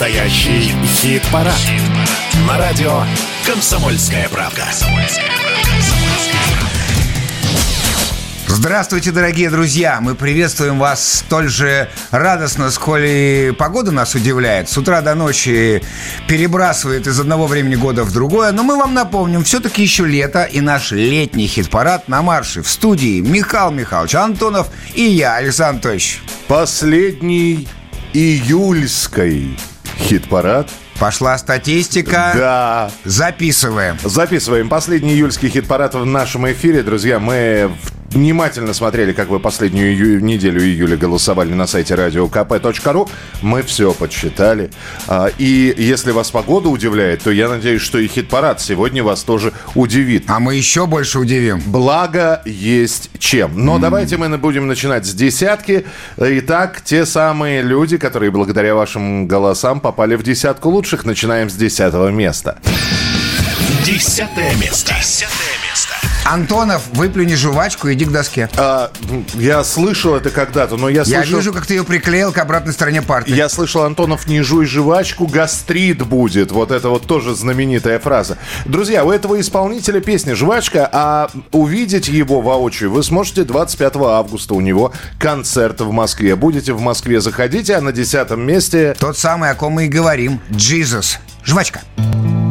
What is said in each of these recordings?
Настоящий хит-парад. Хит На радио «Комсомольская правка». Здравствуйте, дорогие друзья! Мы приветствуем вас столь же радостно, сколь и погода нас удивляет. С утра до ночи перебрасывает из одного времени года в другое. Но мы вам напомним, все-таки еще лето, и наш летний хит-парад на марше. В студии Михаил Михайлович Антонов и я, Александр Анатольевич. Последний июльской хит-парад Пошла статистика. Да. Записываем. Записываем. Последний июльский хит-парад в нашем эфире. Друзья, мы внимательно смотрели, как вы последнюю ию- неделю июля голосовали на сайте radiokp.ru. Мы все подсчитали. А, И если вас погода удивляет, то я надеюсь, что и хит-парад сегодня вас тоже удивит. А мы еще больше удивим. Благо есть чем. Но давайте мы будем начинать с десятки. Итак, те самые люди, которые благодаря вашим голосам попали в десятку лучших, начинаем с десятого места. Десятое место. Десятое место. Антонов, выплюни жвачку, иди к доске. А, я слышал это когда-то, но я Я слышал... вижу, как ты ее приклеил к обратной стороне парты. Я слышал, Антонов, не жуй жвачку, гастрит будет. Вот это вот тоже знаменитая фраза. Друзья, у этого исполнителя песня «Жвачка», а увидеть его воочию вы сможете 25 августа. У него концерт в Москве. Будете в Москве, заходите, а на десятом месте... Тот самый, о ком мы и говорим. Jesus. Жвачка. Между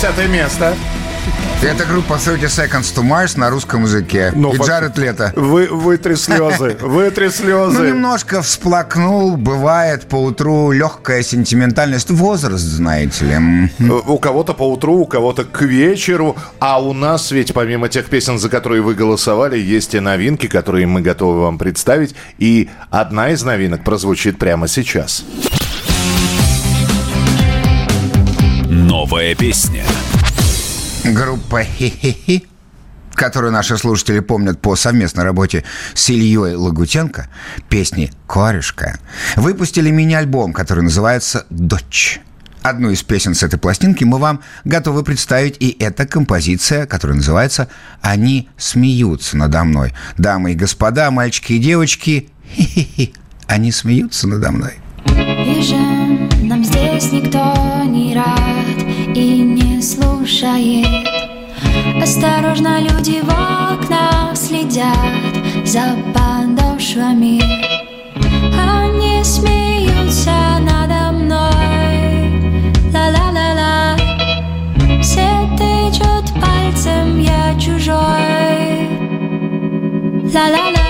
десятое место. Это группа 30 Seconds to Mars на русском языке. Ну, и фак- Джаред Лето. Вы, вытри слезы, вытри Ну, слезы. немножко всплакнул. Бывает по утру легкая сентиментальность. Возраст, знаете ли. У кого-то по утру, у кого-то к вечеру. А у нас ведь помимо тех песен, за которые вы голосовали, есть и новинки, которые мы готовы вам представить. И одна из новинок прозвучит прямо сейчас. Новая песня. Группа «Хи-хи-хи», которую наши слушатели помнят по совместной работе с Ильей Лагутенко, песни «Корюшка», выпустили мини-альбом, который называется «Дочь». Одну из песен с этой пластинки мы вам готовы представить, и это композиция, которая называется «Они смеются надо мной». Дамы и господа, мальчики и девочки, хи-хи-хи, они смеются надо мной. Бежим, нам здесь никто не рад и не слушает. Осторожно люди в окна следят за подошвами. Они смеются надо мной. Ла-ла-ла-ла. Все тычут пальцем, я чужой. Ла-ла-ла.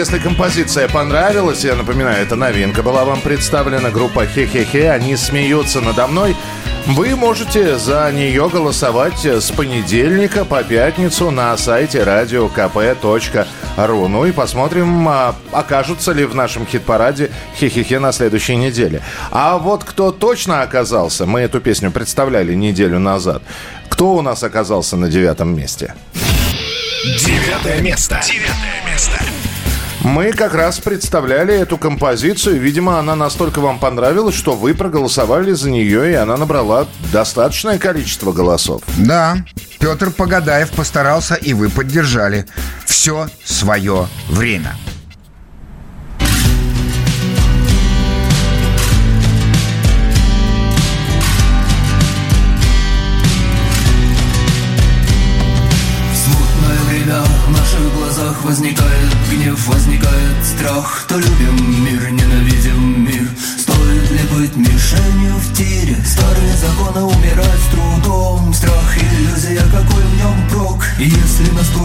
Если композиция понравилась, я напоминаю, это новинка была вам представлена, группа Хе-Хе-Хе, они смеются надо мной. Вы можете за нее голосовать с понедельника по пятницу на сайте radiokp.ru. Ну и посмотрим, а, окажутся ли в нашем хит-параде Хе-Хе-Хе на следующей неделе. А вот кто точно оказался, мы эту песню представляли неделю назад. Кто у нас оказался на девятом месте? Девятое место. Девятое место. Мы как раз представляли эту композицию. Видимо, она настолько вам понравилась, что вы проголосовали за нее, и она набрала достаточное количество голосов. Да, Петр Погадаев постарался, и вы поддержали. Все свое время.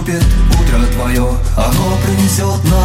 Наступит утро твое, оно принесет нам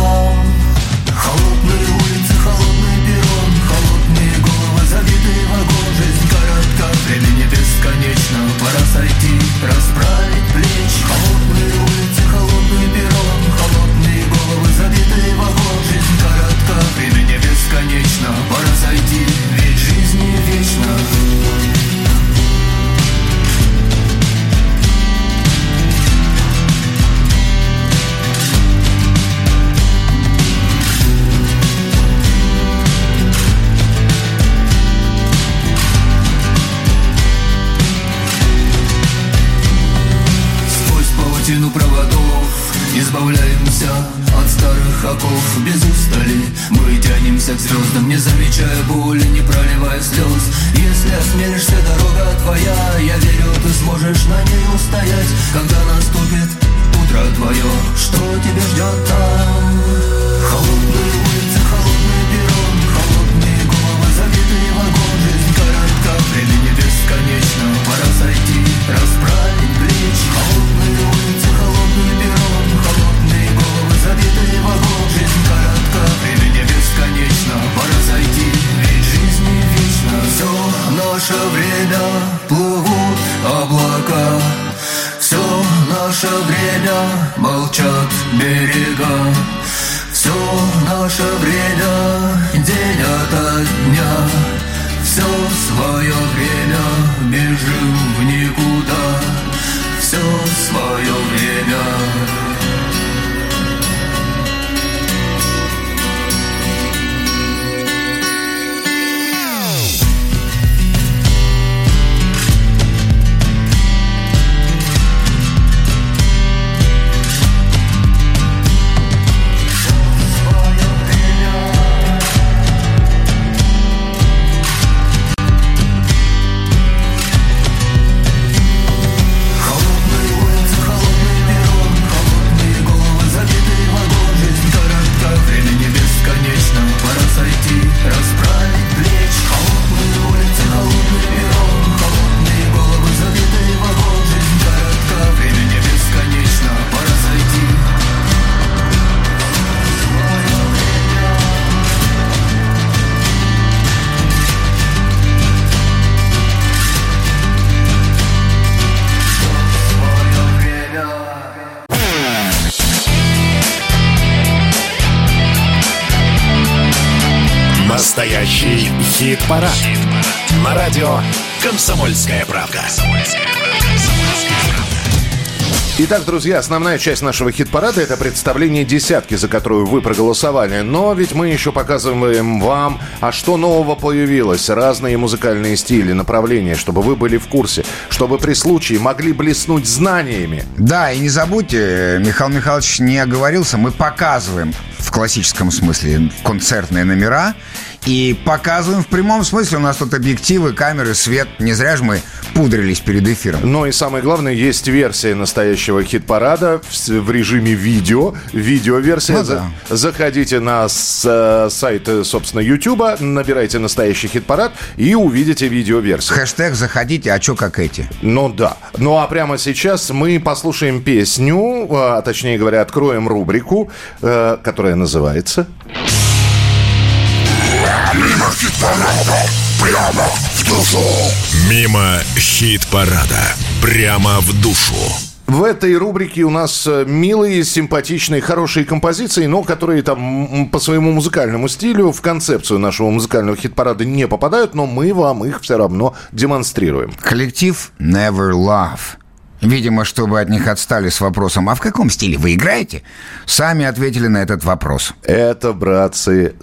Настоящий хит-парад. На радио «Комсомольская правда». Итак, друзья, основная часть нашего хит-парада – это представление десятки, за которую вы проголосовали. Но ведь мы еще показываем вам, а что нового появилось. Разные музыкальные стили, направления, чтобы вы были в курсе. Чтобы при случае могли блеснуть знаниями. Да, и не забудьте, Михаил Михайлович не оговорился, мы показываем в классическом смысле концертные номера, И показываем в прямом смысле. У нас тут объективы, камеры, свет. Не зря же мы пудрились перед эфиром. Ну и самое главное, есть версия настоящего хит-парада в, режиме видео. Видеоверсия. Ну да. Заходите на э, сайт, э, собственно, Ютуба, набирайте настоящий хит-парад и увидите видеоверсию. Хэштег заходите, а чё как эти? Ну да. Ну а прямо сейчас мы послушаем песню, а точнее говоря, откроем рубрику, э, которая называется... Мимо хит-парада. Прямо в душу. В этой рубрике у нас э, милые, симпатичные, хорошие композиции, но которые там по своему музыкальному стилю в концепцию нашего музыкального хит-парада не попадают, но мы вам их все равно демонстрируем. Коллектив Never Love. Видимо, чтобы от них отстали с вопросом, а в каком стиле вы играете? Сами ответили на этот вопрос. Это, братцы,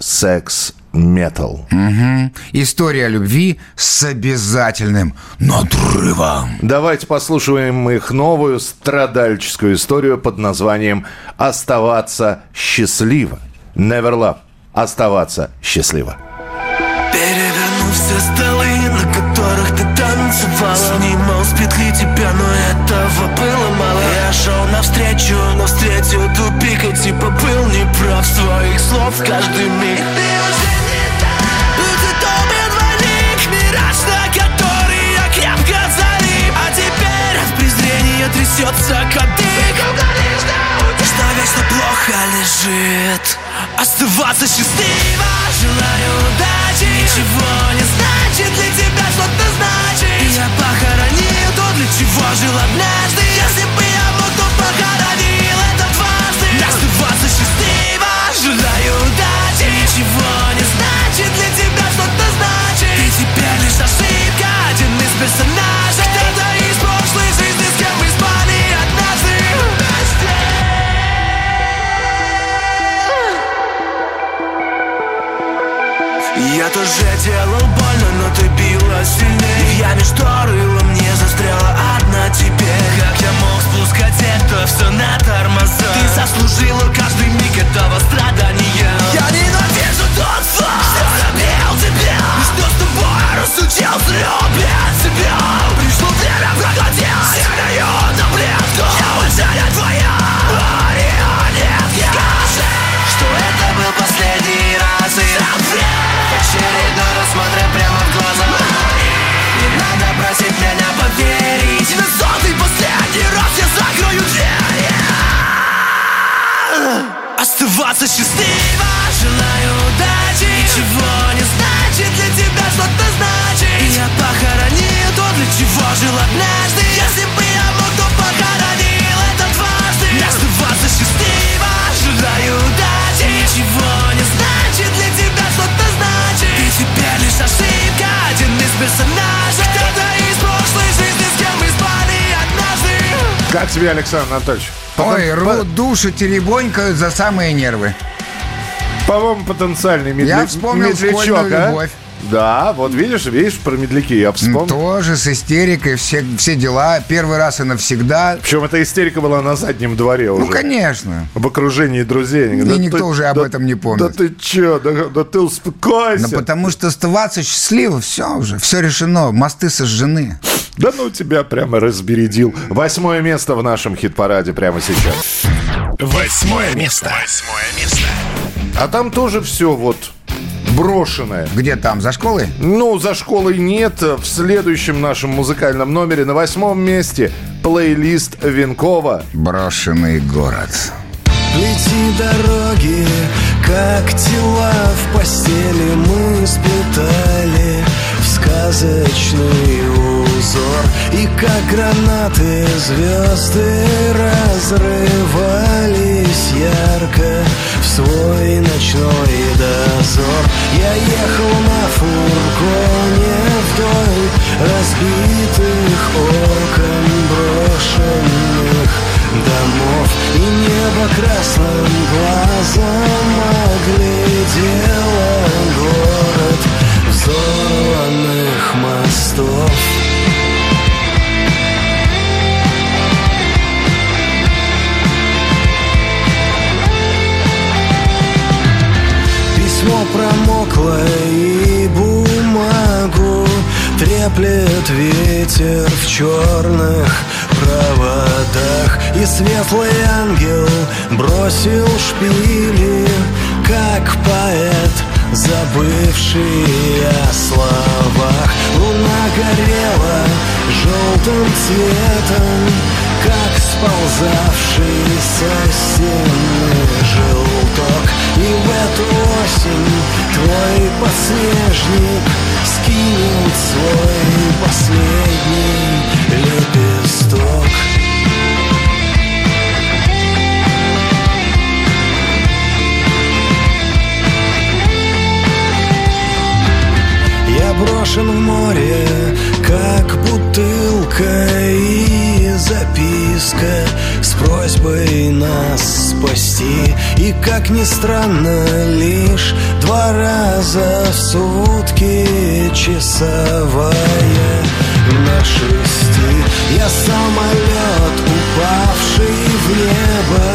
секс-метал. Мгм. История любви с обязательным надрывом. Давайте послушаем их новую страдальческую историю под названием «Оставаться счастливо». Never love. Оставаться счастливо. Перевернув все столы, на которых ты танцевала Снимал с петли тебя, но этого было мало Я шел навстречу, но встретил тупик И типа был неправ своих слов каждый миг Ты трясется кадык. Что вечно плохо лежит. Оставаться счастливо Желаю удачи. Ничего не значит для тебя что-то значит я похоронил то, для чего жил однажды. Если бы я мог, то похоронил Тебе, Александр Анатольевич? Ой, Потом- рвут души, теребонькают за самые нервы. По-моему, потенциальный медля... Я вспомнил медлячок, школьную а? любовь. Да, вот видишь, видишь, про медляки я вспомнил. Тоже с истерикой, все, все дела. Первый раз и навсегда. Причем эта истерика была на заднем дворе уже. Ну, конечно. В окружении друзей. И никто уже об да- этом не помнит. Да ты чё, да, да ты успокойся. Ну, потому что оставаться счастливым, все уже, все решено, мосты сожжены. Да ну тебя прямо разбередил. Восьмое место в нашем хит-параде прямо сейчас. Восьмое место. Восьмое место. А там тоже все вот брошенное. Где там, за школой? Ну, за школой нет. В следующем нашем музыкальном номере на восьмом месте плейлист Венкова. Брошенный город. Плети дороги, как тела в постели мы сплетали в сказочный узор И как гранаты звезды разрывались ярко в свой ночной дозор. Я ехал на фургоне вдоль разбитых окон брошенных домов И небо красным желтым цветом Как сползавший со стены желток И в эту осень твой подснежник Скинет свой последний лепесток. Я брошен в море, как бутылка и записка с просьбой нас спасти. И, как ни странно, лишь два раза в сутки часовая на шести. Я самолет, упавший в небо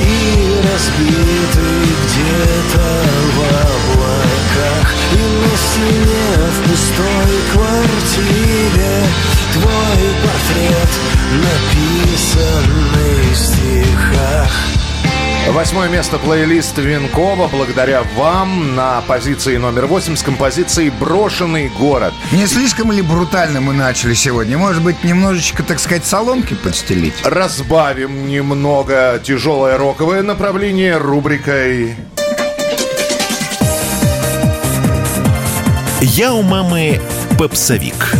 и разбитый где-то в И на стене в пустой квартире Твой портрет, написанный в стихах Восьмое место плейлист Винкова. Благодаря вам на позиции номер восемь с композицией «Брошенный город». Не слишком ли брутально мы начали сегодня? Может быть, немножечко, так сказать, соломки подстелить? Разбавим немного тяжелое роковое направление рубрикой Я у мамы попсовик.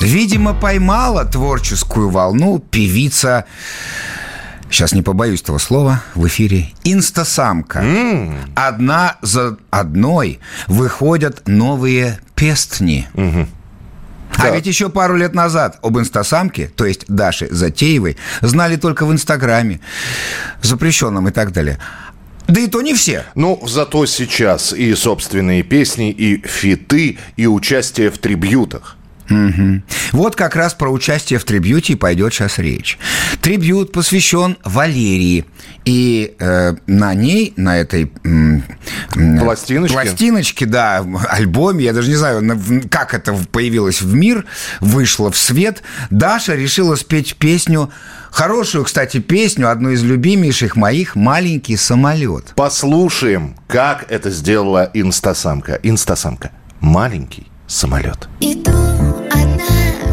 Видимо, поймала творческую волну певица Сейчас не побоюсь этого слова в эфире. Инстасамка. Одна за одной выходят новые пестни. А Да. ведь еще пару лет назад об инстасамке, то есть Даше Затеевой, знали только в Инстаграме, запрещенном и так далее. Да и то не все. Ну, зато сейчас и собственные песни, и фиты, и участие в трибьютах. Мгм. Вот как раз про участие в трибьюте пойдет сейчас речь. Трибьют посвящен Валерии. И э, на ней, на этой... м, Пластиночке? Пластиночке, да, альбоме, я даже не знаю, как это появилось в мир, вышло в свет. Даша решила спеть песню, хорошую, кстати, песню, одну из любимейших моих «Маленький самолет». Послушаем, как это сделала инстасамка. Инстасамка. Маленький самолет. Иду одна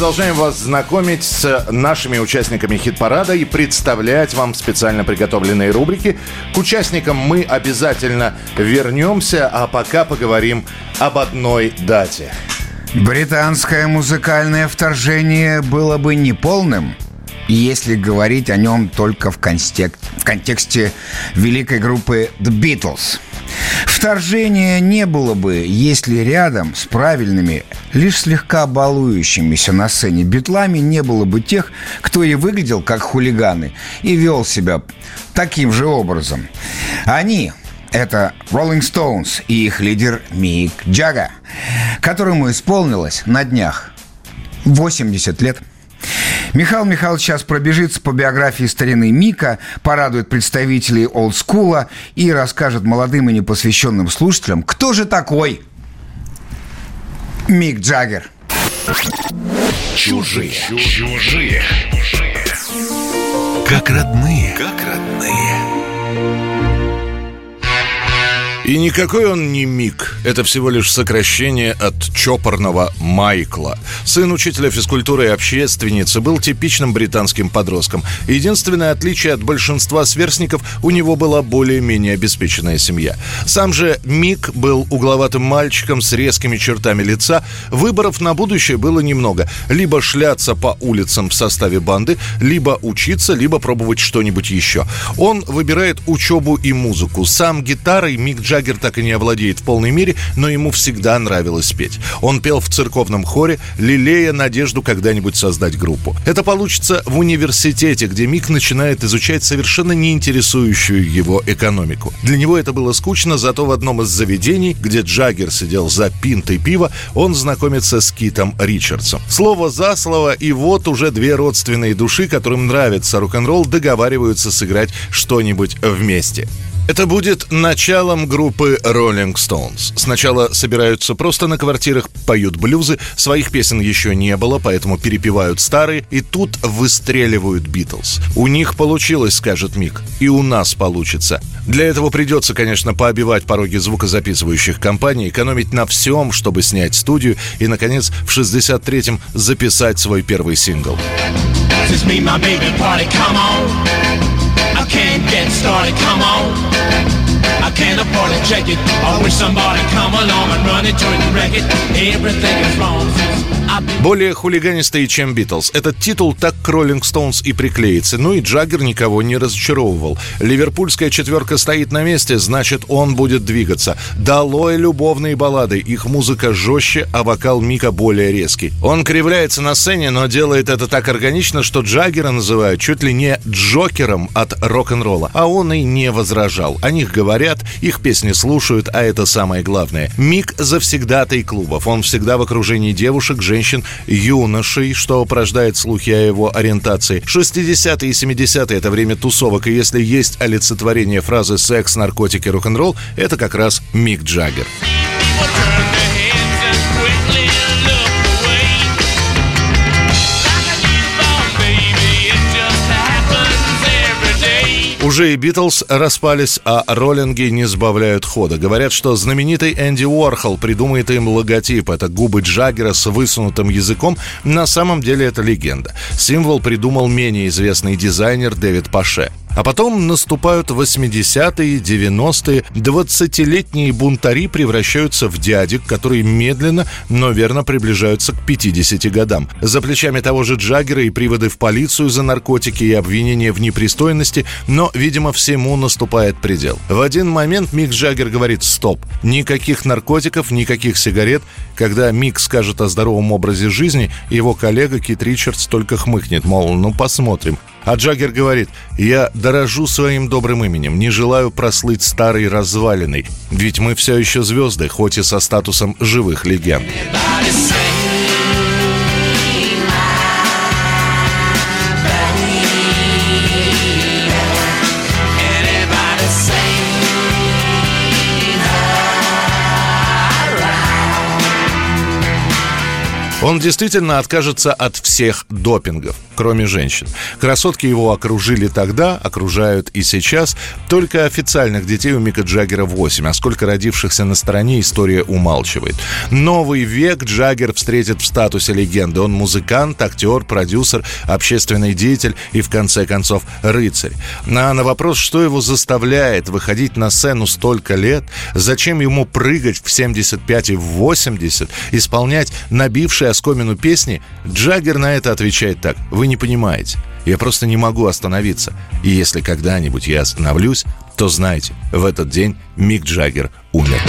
продолжаем вас знакомить с нашими участниками хит-парада и представлять вам специально приготовленные рубрики. К участникам мы обязательно вернемся, а пока поговорим об одной дате. Британское музыкальное вторжение было бы неполным, если говорить о нем только в, констек- в контексте великой группы The Beatles. Вторжения не было бы, если рядом с правильными, лишь слегка балующимися на сцене битлами не было бы тех, кто и выглядел как хулиганы и вел себя таким же образом. Они, это Rolling Stones и их лидер Мик Джага, которому исполнилось на днях 80 лет. Михаил Михайлович сейчас пробежится по биографии старины Мика, порадует представителей олдскула и расскажет молодым и непосвященным слушателям, кто же такой Мик Джаггер. Чужие. Чужие. Как родные. Как родные. И никакой он не Мик. Это всего лишь сокращение от чопорного Майкла. Сын учителя физкультуры и общественницы был типичным британским подростком. Единственное отличие от большинства сверстников у него была более-менее обеспеченная семья. Сам же Мик был угловатым мальчиком с резкими чертами лица. Выборов на будущее было немного. Либо шляться по улицам в составе банды, либо учиться, либо пробовать что-нибудь еще. Он выбирает учебу и музыку. Сам гитарой Мик Джаггер так и не овладеет в полной мере, но ему всегда нравилось петь. Он пел в церковном хоре, лелея надежду когда-нибудь создать группу. Это получится в университете, где Мик начинает изучать совершенно не интересующую его экономику. Для него это было скучно, зато в одном из заведений, где Джаггер сидел за пинтой пива, он знакомится с Китом Ричардсом. Слово за слово, и вот уже две родственные души, которым нравится рок-н-ролл, договариваются сыграть что-нибудь вместе. Это будет началом группы Rolling Stones. Сначала собираются просто на квартирах, поют блюзы, своих песен еще не было, поэтому перепевают старые, и тут выстреливают Битлз. У них получилось, скажет Мик, и у нас получится. Для этого придется, конечно, пообивать пороги звукозаписывающих компаний, экономить на всем, чтобы снять студию, и, наконец, в 63-м записать свой первый сингл. Just me, my baby, party, come on. Get started, come on. I can't afford to check it. I wish somebody come along and run it to it and wreck it. Everything is wrong Более хулиганистые, чем Битлз. Этот титул так к Роллинг Стоунс и приклеится. Ну и Джаггер никого не разочаровывал. Ливерпульская четверка стоит на месте, значит, он будет двигаться. Долой любовные баллады. Их музыка жестче, а вокал Мика более резкий. Он кривляется на сцене, но делает это так органично, что Джаггера называют чуть ли не Джокером от рок-н-ролла. А он и не возражал. О них говорят, их песни слушают, а это самое главное. Мик завсегдатый клубов. Он всегда в окружении девушек, женщин, юношей, что порождает слухи о его ориентации. 60-е и 70-е – это время тусовок, и если есть олицетворение фразы «секс, наркотики, рок-н-ролл», это как раз Мик Джаггер. People turn Уже и Битлз распались, а роллинги не сбавляют хода. Говорят, что знаменитый Энди Уорхол придумает им логотип. Это губы Джаггера с высунутым языком. На самом деле это легенда. Символ придумал менее известный дизайнер Дэвид Паше. А потом наступают 80-е, 90-е. 20-летние бунтари превращаются в дядек, которые медленно, но верно приближаются к 50 годам. За плечами того же Джаггера и приводы в полицию за наркотики и обвинения в непристойности, но, видимо, всему наступает предел. В один момент Мик Джаггер говорит «стоп». Никаких наркотиков, никаких сигарет. Когда Мик скажет о здоровом образе жизни, его коллега Кит Ричардс только хмыкнет, мол, ну посмотрим. А Джаггер говорит, я дорожу своим добрым именем, не желаю прослыть старой развалиной, ведь мы все еще звезды, хоть и со статусом живых легенд. Он действительно откажется от всех допингов. Кроме женщин. Красотки его окружили тогда, окружают и сейчас. Только официальных детей у Мика Джаггера 8, а сколько родившихся на стороне история умалчивает. Новый век Джаггер встретит в статусе легенды. Он музыкант, актер, продюсер, общественный деятель и, в конце концов, рыцарь. А на вопрос, что его заставляет выходить на сцену столько лет, зачем ему прыгать в 75 и в 80, исполнять набившие оскомину песни, Джаггер на это отвечает так. Вы не понимаете. Я просто не могу остановиться. И если когда-нибудь я остановлюсь, то знайте, в этот день Мик Джаггер умер.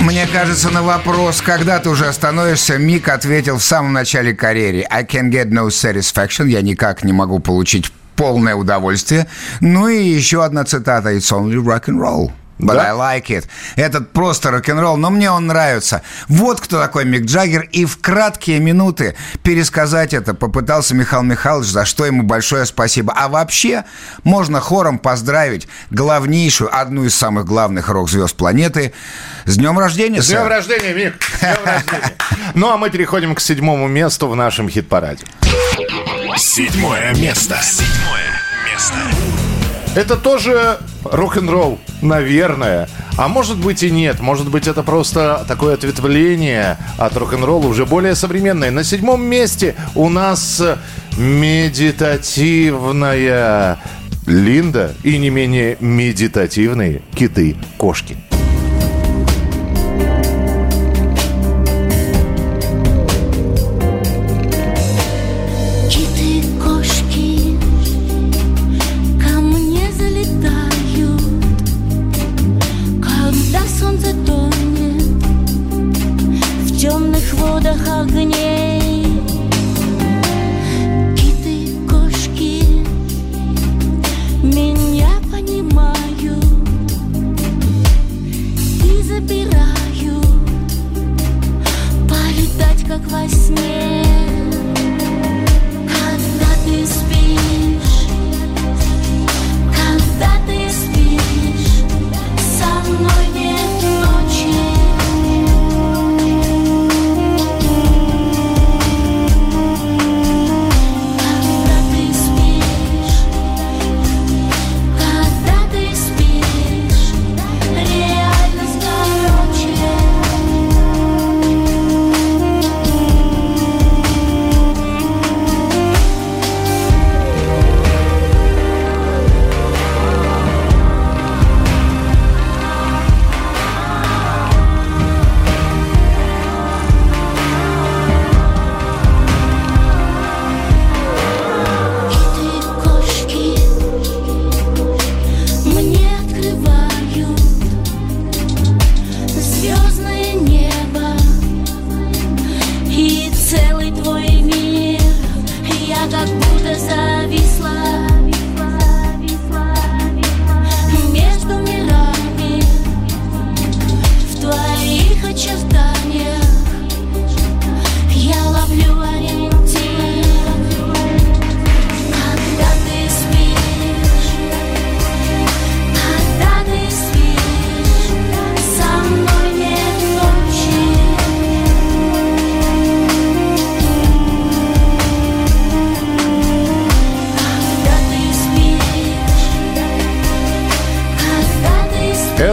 Мне кажется, на вопрос, когда ты уже остановишься, Мик ответил в самом начале карьеры. I can get no satisfaction. Я никак не могу получить полное удовольствие. Ну и еще одна цитата. It's only rock and roll. But Да? I like it. Этот просто рок-н-ролл, но мне он нравится. Вот кто такой Мик Джаггер. И в краткие минуты пересказать это попытался Михаил Михайлович, за что ему большое спасибо. А вообще, можно хором поздравить главнейшую, одну из самых главных рок-звезд планеты с днем рождения, С днем сэр. рождения, Мик! С днем рождения! Ну, а мы переходим к седьмому месту в нашем хит-параде. Седьмое место. Седьмое место. Это тоже рок-н-ролл, наверное. А может быть и нет. Может быть это просто такое ответвление от рок-н-ролла, уже более современное. На седьмом месте у нас медитативная Линда и не менее медитативные киты-кошки. Зависла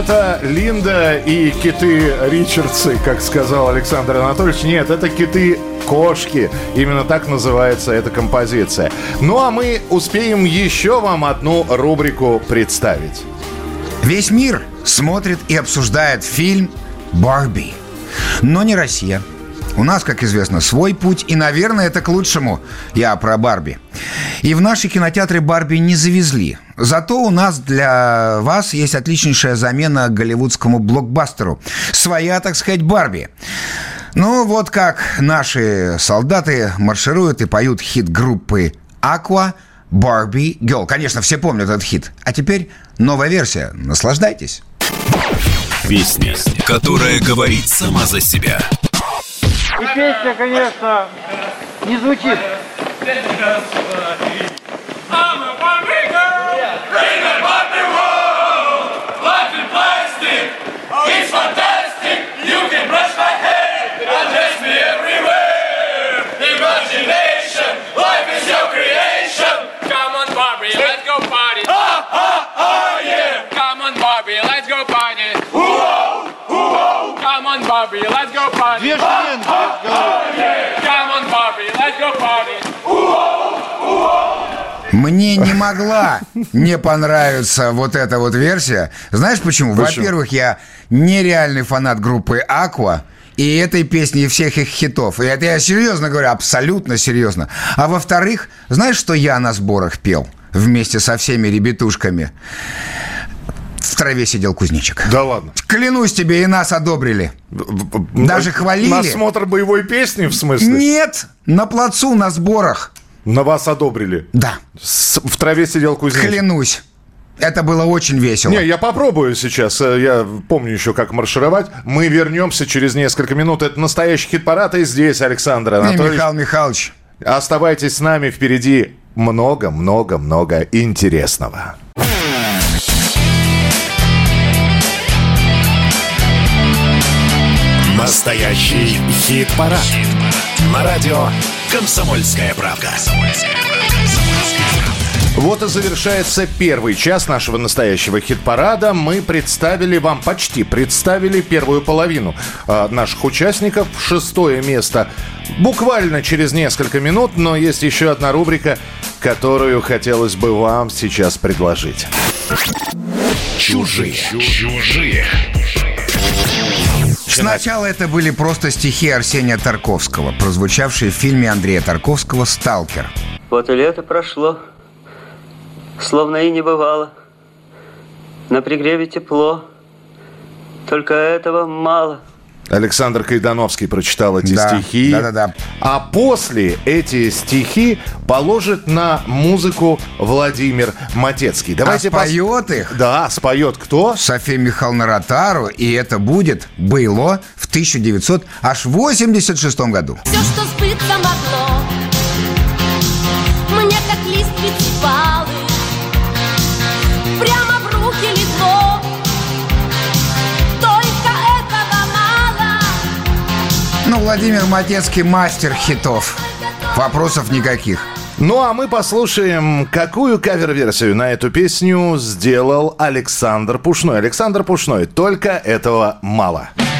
Это Линда и киты Ричардсы, как сказал Александр Анатольевич. Нет, это киты кошки. Именно так называется эта композиция. Ну а мы успеем еще вам одну рубрику представить. Весь мир смотрит и обсуждает фильм «Барби». Но не Россия. У нас, как известно, свой путь, и, наверное, это к лучшему. Я про Барби. И в наши кинотеатры Барби не завезли. Зато у нас для вас есть отличнейшая замена голливудскому блокбастеру. Своя, так сказать, Барби. Ну, вот как наши солдаты маршируют и поют хит группы «Aqua», «Барби Girl». Конечно, все помнят этот хит. А теперь новая версия. Наслаждайтесь. Песня, которая говорит сама за себя песня, конечно, не звучит. It's fantastic! Мне не могла не понравиться вот эта вот версия. Знаешь почему? Почему? Во-первых, я нереальный фанат группы Aqua. И этой песни, и всех их хитов. И это я серьезно говорю, абсолютно серьезно. А во-вторых, знаешь, что я на сборах пел? Вместе со всеми ребятушками. В траве сидел кузнечик. Да ладно. Клянусь тебе, и нас одобрили. Даже хвалили. Насмотр боевой песни, в смысле? Нет, на плацу, на сборах. На вас одобрили. Да, С- в траве сидел кузнечик. клянусь. Это было очень весело. Не, я попробую сейчас. Э, Я помню еще, как маршировать. Мы вернемся через несколько минут. Это настоящий хит-парад. И здесь Александр И Анатольевич. Михаил Михайлович. Оставайтесь с нами. Впереди много-много-много интересного. Настоящий хит-парад. На радио «Комсомольская правда». Вот и завершается первый час нашего настоящего хит-парада. Мы представили вам, почти представили первую половину э, наших участников. Шестое место буквально через несколько минут, но есть еще одна рубрика, которую хотелось бы вам сейчас предложить. Чужие. Чужие. Сначала это были просто стихи Арсения Тарковского, прозвучавшие в фильме Андрея Тарковского «Сталкер». Вот и лето прошло, словно и не бывало. На пригреве тепло, только этого мало. Александр Кайдановский прочитал эти Да, стихи. да-да-да. А после эти стихи положит на музыку Владимир Матецкий. Давайте а пос- споет их Да, споет кто? София Михайловна Ротару, и это будет «Было» в 1986 году. Все, что сбыться могло Мне как палы Прямо Ну, Владимир Матецкий мастер хитов. Вопросов никаких. Ну а мы послушаем, какую кавер-версию на эту песню сделал Александр Пушной. Александр Пушной, только этого мало. Вот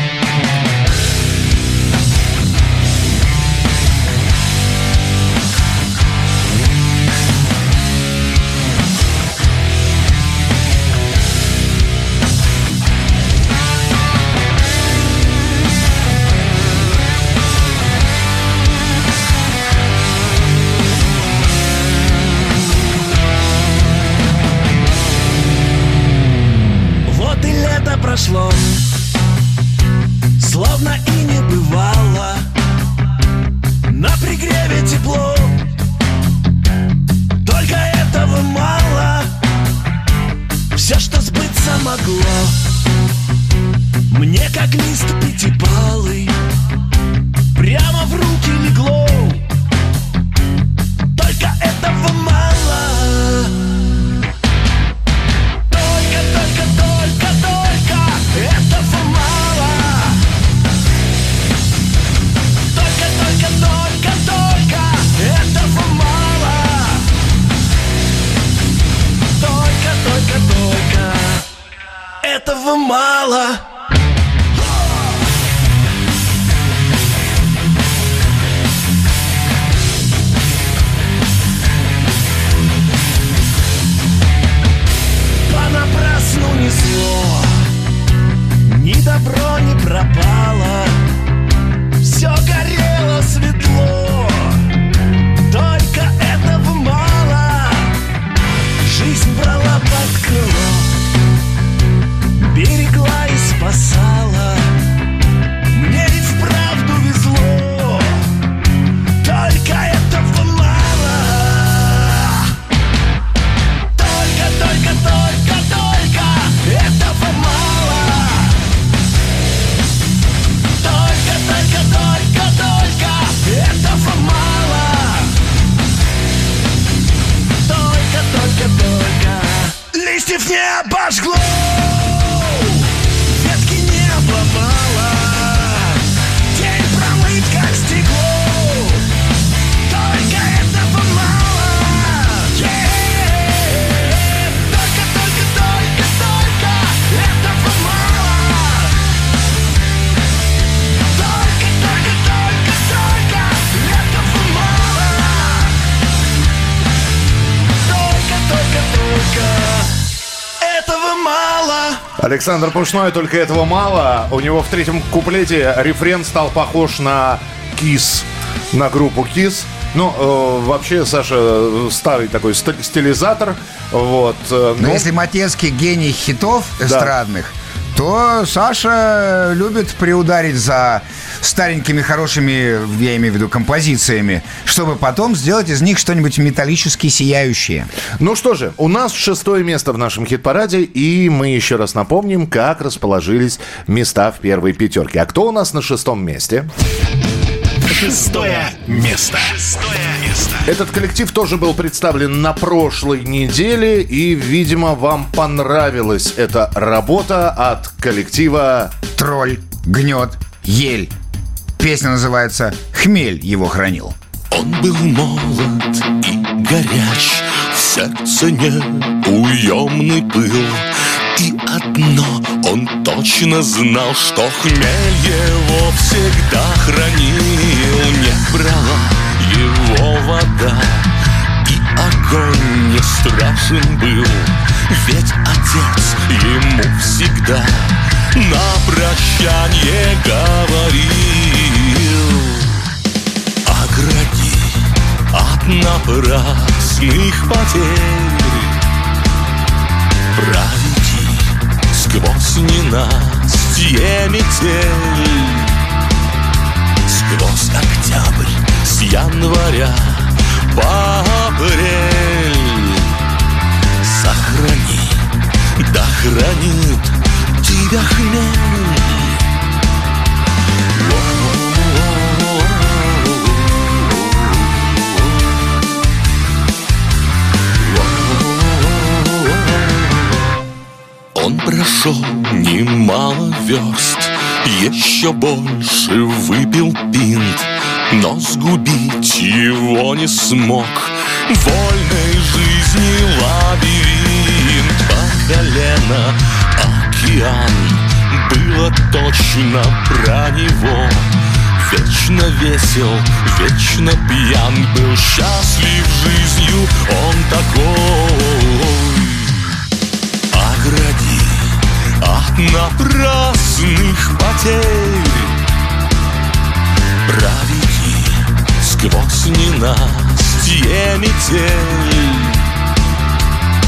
Александр Пушной, только этого мало. У него в третьем куплете рефрен стал похож на Кис, на группу Кис. Ну, э, вообще, Саша старый такой ст- стилизатор. Вот. э, Но ну, если Матецкий гений хитов эстрадных, то Саша любит приударить за старенькими хорошими, я имею в виду, композициями, чтобы потом сделать из них что-нибудь металлически сияющее. Ну что же, у нас шестое место в нашем хит-параде, и мы еще раз напомним, как расположились места в первой пятерке. А кто у нас на шестом месте? Шестое место. Шестое место. Этот коллектив тоже был представлен на прошлой неделе, и, видимо, вам понравилась эта работа от коллектива... Тролль, гнет, ель. Песня называется «Хмель его хранил». Он был молод и горяч, в сердце неуемный пыл. И одно он точно знал, что хмель его всегда хранил. Не брала его вода, и огонь не страшен был. Ведь отец ему всегда на прощание говорил напрасных потерь Проведи сквозь ненастье метель. Сквозь октябрь с января по апрель. Сохрани, да хранит тебя хмель прошел немало верст, еще больше выпил пинт, но сгубить его не смог. Вольной жизни лабиринт по колено океан было точно про него. Вечно весел, вечно пьян Был счастлив жизнью он такой Огради от напрасных потерь. Проведи сквозь ненастье метель.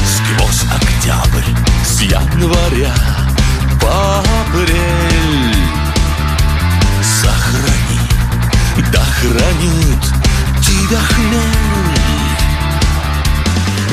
Сквозь октябрь с января по апрель. Сохрани, да хранит тебя хмель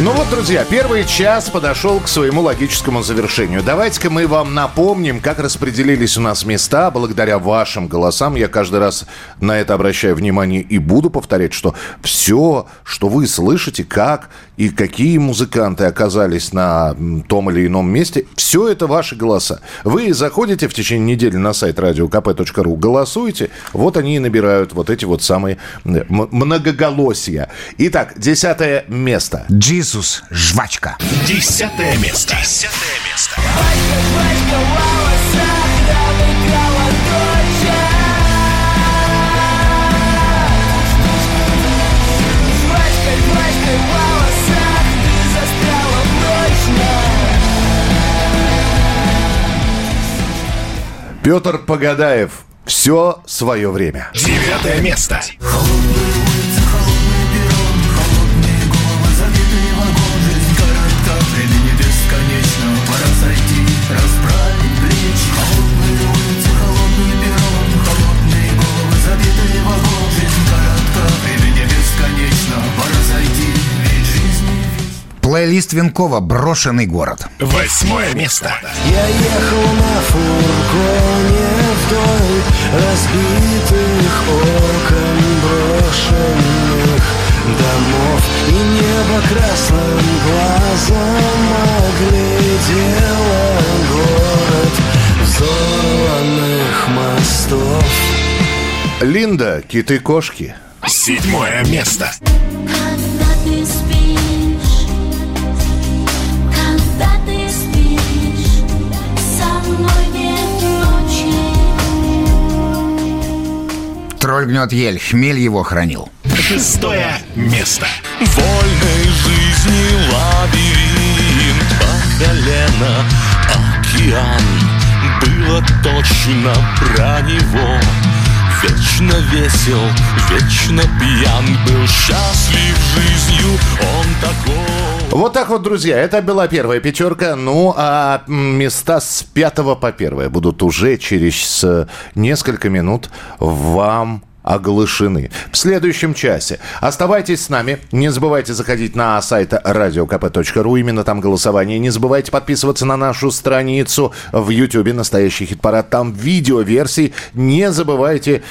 Ну вот, друзья, первый час подошел к своему логическому завершению. Давайте-ка мы вам напомним, как распределились у нас места благодаря вашим голосам. Я каждый раз на это обращаю внимание и буду повторять, что все, что вы слышите, как и какие музыканты оказались на том или ином месте, все это ваши голоса. Вы заходите в течение недели на сайт radiokp.ru, голосуете, вот они и набирают вот эти вот самые многоголосия. Итак, десятое место. Джисус, жвачка. Десятое место. Десятое место. Петр Погадаев. Все свое время. Девятое место. Плейлист Венкова «Брошенный город». Восьмое место. Я ехал на фургоне вдоль разбитых окон брошенных домов И небо красным глазом оглядело город взорванных мостов Линда, киты-кошки. Седьмое место. Тролль гнет ель, хмель его хранил. Шестое место. Вольной жизни лабиринт по колено океан. Было точно про него. Вечно весел, вечно пьян. Был счастлив жизнью, он такой Вот так вот, друзья, это была первая пятерка. Ну, а места с пятого по первое будут уже через э, несколько минут вам оглашены. В следующем часе. Оставайтесь с нами. Не забывайте заходить на сайт radiokp.ru. Именно там голосование. Не забывайте подписываться на нашу страницу в YouTube «Настоящий хит-парад». Там видео-версии. Не забывайте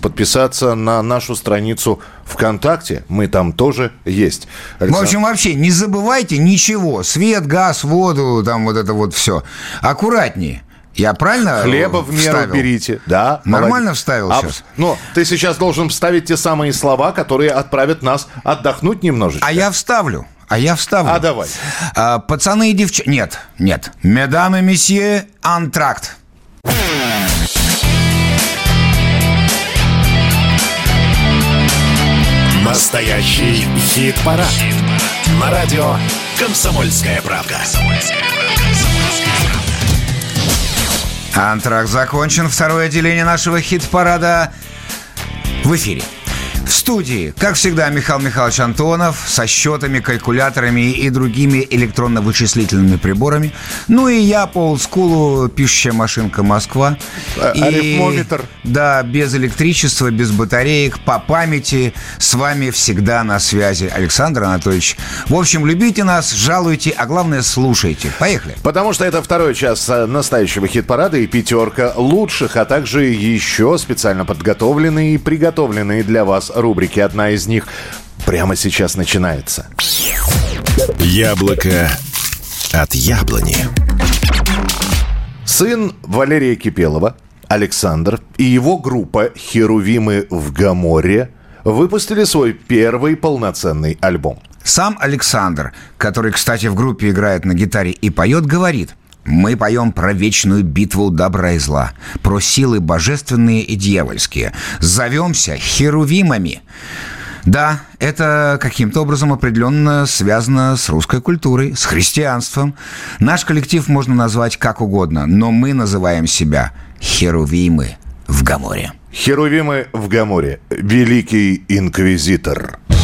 подписаться на нашу страницу ВКонтакте. Мы там тоже есть. В общем, вообще, не забывайте ничего. Свет, газ, воду, там вот это вот все. Аккуратнее. Я правильно Хлеба в меру вставил? берите. Да, Нормально молодец. вставил А, сейчас? Ну, ты сейчас должен вставить те самые слова, которые отправят нас отдохнуть немножечко. А я вставлю. А я вставлю. А давай. А, пацаны и девчонки... Нет, нет. Медам и месье, антракт. Настоящий хит-парад. На радио «Комсомольская правда». Антракт закончен. Второе отделение нашего хит-парада в эфире. В студии, как всегда, Михаил Михайлович Антонов со счетами, калькуляторами и другими электронно-вычислительными приборами. Ну и я по олдскулу, пишущая машинка Москва. А- И, арифмометр. Да, без электричества, без батареек, по памяти. С вами всегда на связи Александр Анатольевич. В общем, любите нас, жалуйте, а главное слушайте. Поехали. Потому что это второй час э, настоящего хит-парада и пятерка лучших, а также еще специально подготовленные и приготовленные для вас рубрики. Одна из них прямо сейчас начинается. Яблоко от яблони. Сын Валерия Кипелова, Александр, и его группа «Херувимы в Гаморе» выпустили свой первый полноценный альбом. Сам Александр, который, кстати, в группе играет на гитаре и поет, говорит мы поем про вечную битву добра и зла, про силы божественные и дьявольские. Зовемся херувимами. Да, это каким-то образом определенно связано с русской культурой, с христианством. Наш коллектив можно назвать как угодно, но мы называем себя херувимы в Гаморе. «Херувимы в Гаморе. Великий инквизитор». Я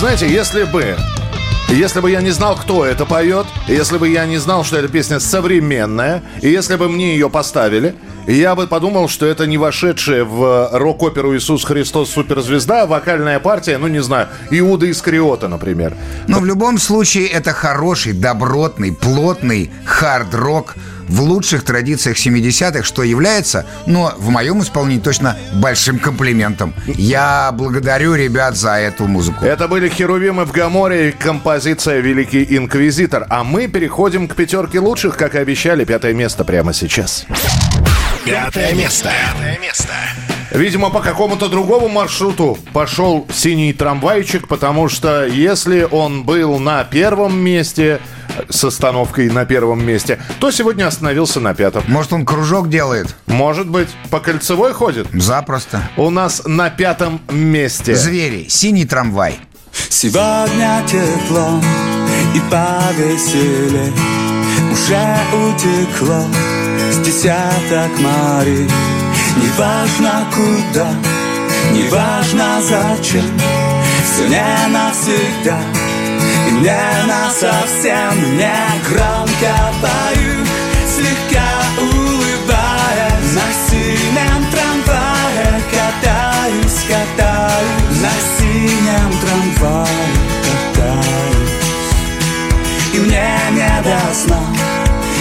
знаете, если бы если бы я не знал, кто это поет, если бы я не знал, что эта песня современная, и если бы мне ее поставили, я бы подумал, что это не вошедшая в рок-оперу «Иисус Христос суперзвезда», а вокальная партия, ну не знаю, Иуда Искариота, например. Но в любом случае это хороший, добротный, плотный хард-рок в лучших традициях 70-х, что является, но в моем исполнении точно большим комплиментом. Я благодарю ребят за эту музыку. Это были Херувимы в Гаморе и композиция «Великий Инквизитор». А мы переходим к пятерке лучших, как и обещали, пятое место прямо сейчас. Пятое место. Пятое место. Видимо, по какому-то другому маршруту пошел синий трамвайчик, потому что если он был на первом месте с остановкой на первом месте, то сегодня остановился на пятом. Может, он кружок делает? Может быть, по кольцевой ходит? Запросто. У нас на пятом месте. Звери. Синий трамвай. Сегодня тепло и повеселее Уже утекло с десяток морей Неважно куда, неважно зачем Все не навсегда и не насовсем Не громко пою, слегка улыбаясь На синем трамвае катаюсь, катаюсь На синем трамвае катаюсь. И мне не до сна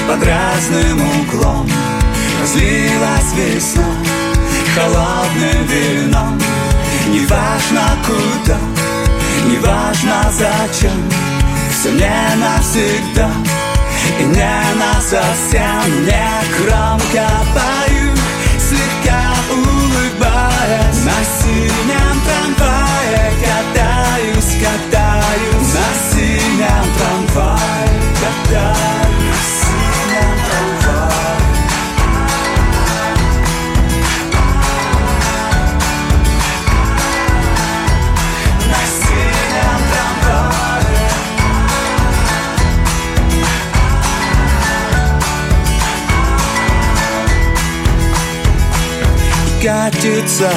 под разным углом Разлилась весна холодным вином Неважно куда, неважно зачем Все не навсегда и не насовсем Не громко пою, слегка улыбаясь. На синем трамвае катаюсь, катаюсь. На синем трамвае катаюсь катится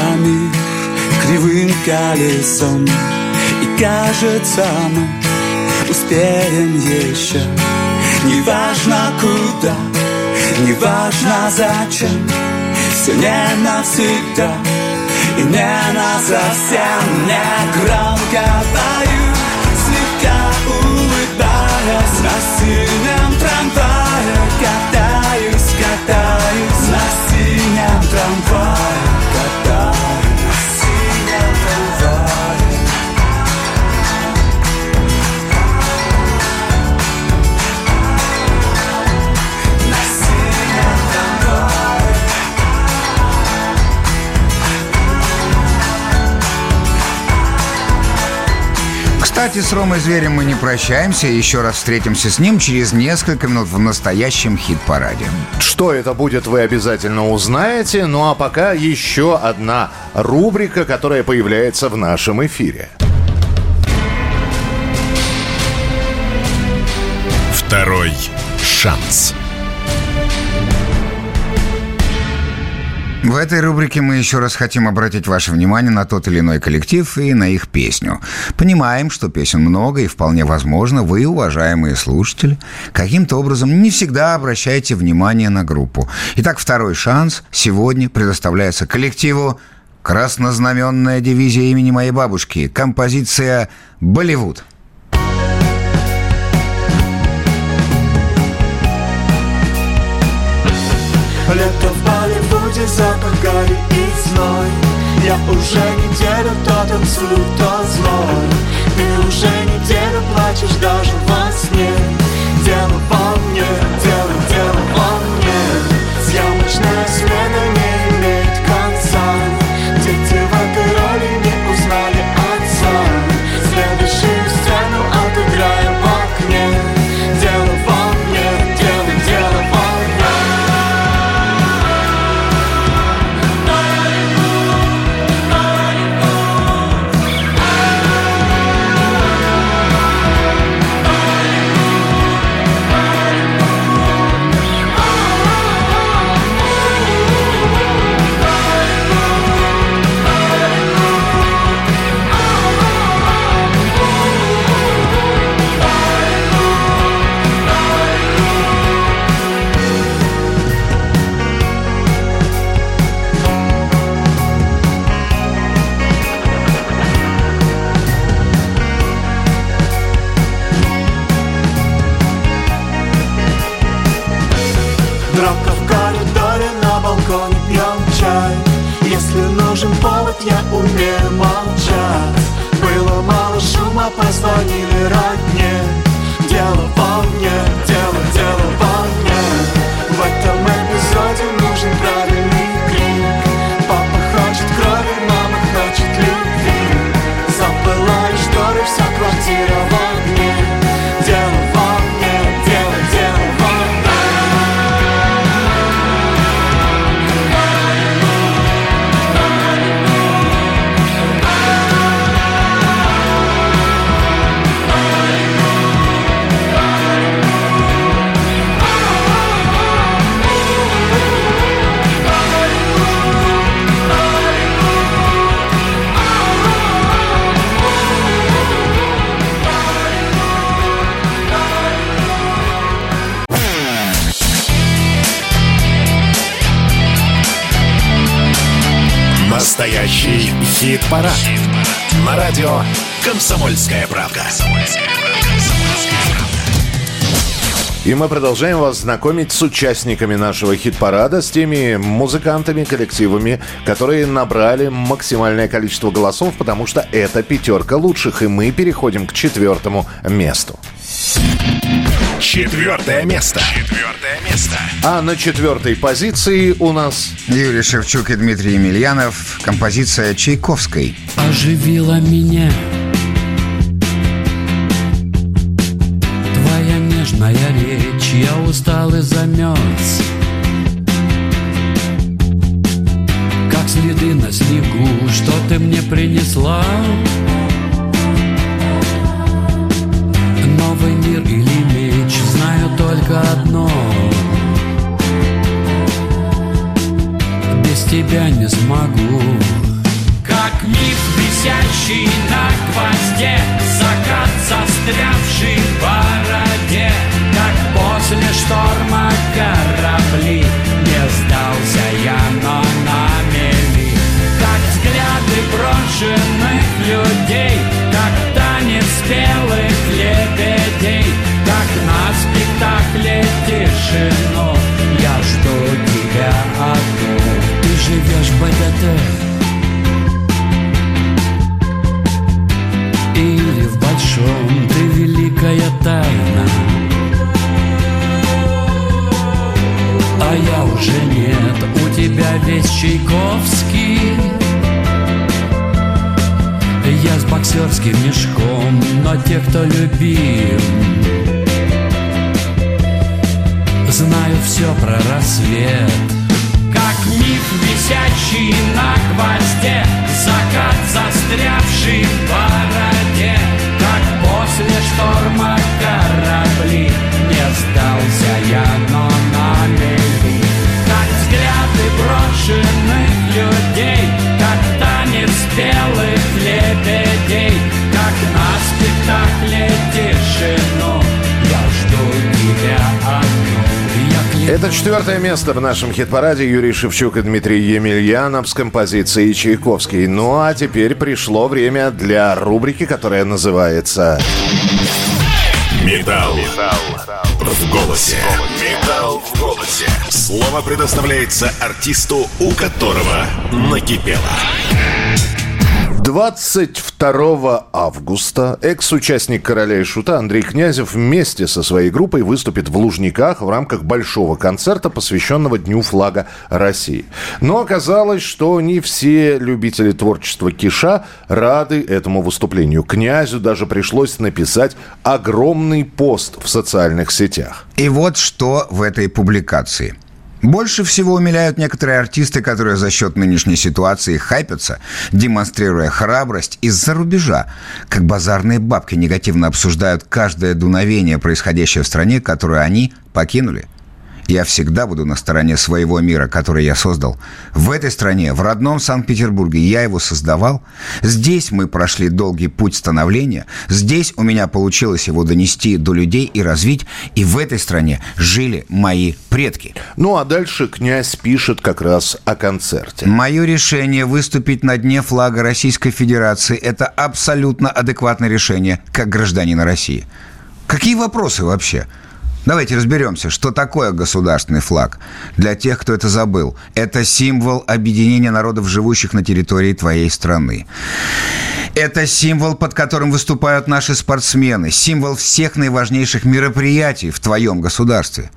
кривым колесом. И кажется мы успеем еще. Неважно куда, неважно зачем. Все не навсегда и не насовсем Не громко пою, слегка улыбаясь На синем трамвае катаюсь, катаюсь. На синем трамвае Кстати, с Ромой Зверем мы не прощаемся. Еще раз встретимся с ним через несколько минут в настоящем хит-параде. Что это будет, вы обязательно узнаете. Ну а пока еще одна рубрика, которая появляется в нашем эфире. Второй шанс. В этой рубрике мы еще раз хотим обратить ваше внимание на тот или иной коллектив и на их песню. Понимаем, что песен много и вполне возможно вы, уважаемые слушатели, каким-то образом не всегда обращаете внимание на группу. Итак, второй шанс сегодня предоставляется коллективу «Краснознаменная дивизия имени моей бабушки». Композиция «Болливуд». Лето в Болливуде, запах гари и зной. Я уже неделю то танцую, то злой. Ты уже неделю плачешь даже во сне. Дело во мне, дело, дело во мне. Съемочная смена мы продолжаем вас знакомить с участниками нашего хит-парада, с теми музыкантами, коллективами, которые набрали максимальное количество голосов, потому что это пятерка лучших, и мы переходим к четвертому месту. Четвертое место. Четвертое место. А на четвертой позиции у нас... Юрий Шевчук и Дмитрий Емельянов. Композиция Чайковской. оживила меня Как следы на снегу, что ты мне принесла. Новый мир или меч, знаю только одно. Без тебя не смогу. Как миф, висящий на гвозде Закат, застрявший в бороде. Как после шторма корабли Не сдался я, но брошенных людей Как танец белых лебедей Как на спектакле тишину. Я жду тебя одну. Ты живешь в БДТ Или в большом. Ты великая тайна. А я уже нет, у тебя весь Чайковский Я с боксерским мешком, но те, кто любим Знаю все про рассвет. Как миф, висящий на гвозде Закат, застрявший в бороде. Как после шторма корабли Не сдался я, но на взгляды брошенных людей Как танец белых лебедей Как на спектакле тишину Я жду тебя одну Это четвертое место в нашем хит-параде Юрий Шевчук и Дмитрий Емельянов с композицией Чайковский. Ну а теперь пришло время для рубрики, которая называется... Металл. В голосе. Металл в голосе. Слово предоставляется артисту, у которого накипело. 22 августа экс-участник «Короля и Шута» Андрей Князев вместе со своей группой выступит в Лужниках в рамках большого концерта, посвященного Дню флага России. Но оказалось, что не все любители творчества Киша рады этому выступлению. Князю даже пришлось написать огромный пост в социальных сетях. И вот что в этой публикации. Больше всего умиляют некоторые артисты, которые за счет нынешней ситуации хайпятся, демонстрируя храбрость из-за рубежа, как базарные бабки негативно обсуждают каждое дуновение, происходящее в стране, которую они покинули. Я всегда буду на стороне своего мира, который я создал. В этой стране, в родном Санкт-Петербурге, я его создавал. Здесь мы прошли долгий путь становления. Здесь у меня получилось его донести до людей и развить. И в этой стране жили мои предки. Ну а дальше князь пишет как раз о концерте. Мое решение выступить на дне флага Российской Федерации – это абсолютно адекватное решение, как гражданина России. Какие вопросы вообще? Давайте разберемся, что такое государственный флаг. Для тех, кто это забыл, это символ объединения народов, живущих на территории твоей страны. Это символ, под которым выступают наши спортсмены, символ всех наиважнейших мероприятий в твоем государстве.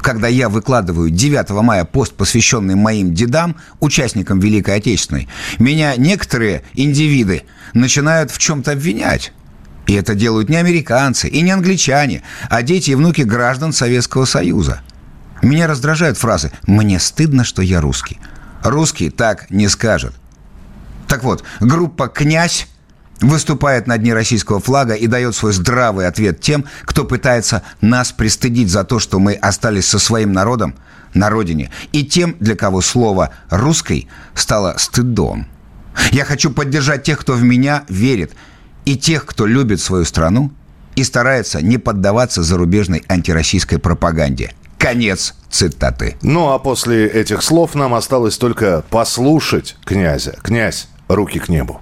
Когда я выкладываю 9 мая пост, посвященный моим дедам, участникам Великой Отечественной, меня некоторые индивиды начинают в чем-то обвинять. И это делают не американцы и не англичане, а дети и внуки граждан Советского Союза. Меня раздражают фразы «мне стыдно, что я русский». Русский так не скажет. Так вот, группа «Князь» выступает на дне российского флага и дает свой здравый ответ тем, кто пытается нас пристыдить за то, что мы остались со своим народом на родине, и тем, для кого слово «русский» стало стыдом. Я хочу поддержать тех, кто в меня верит – и тех, кто любит свою страну и старается не поддаваться зарубежной антироссийской пропаганде. Конец цитаты. Ну а после этих слов нам осталось только послушать князя. Князь, руки к небу.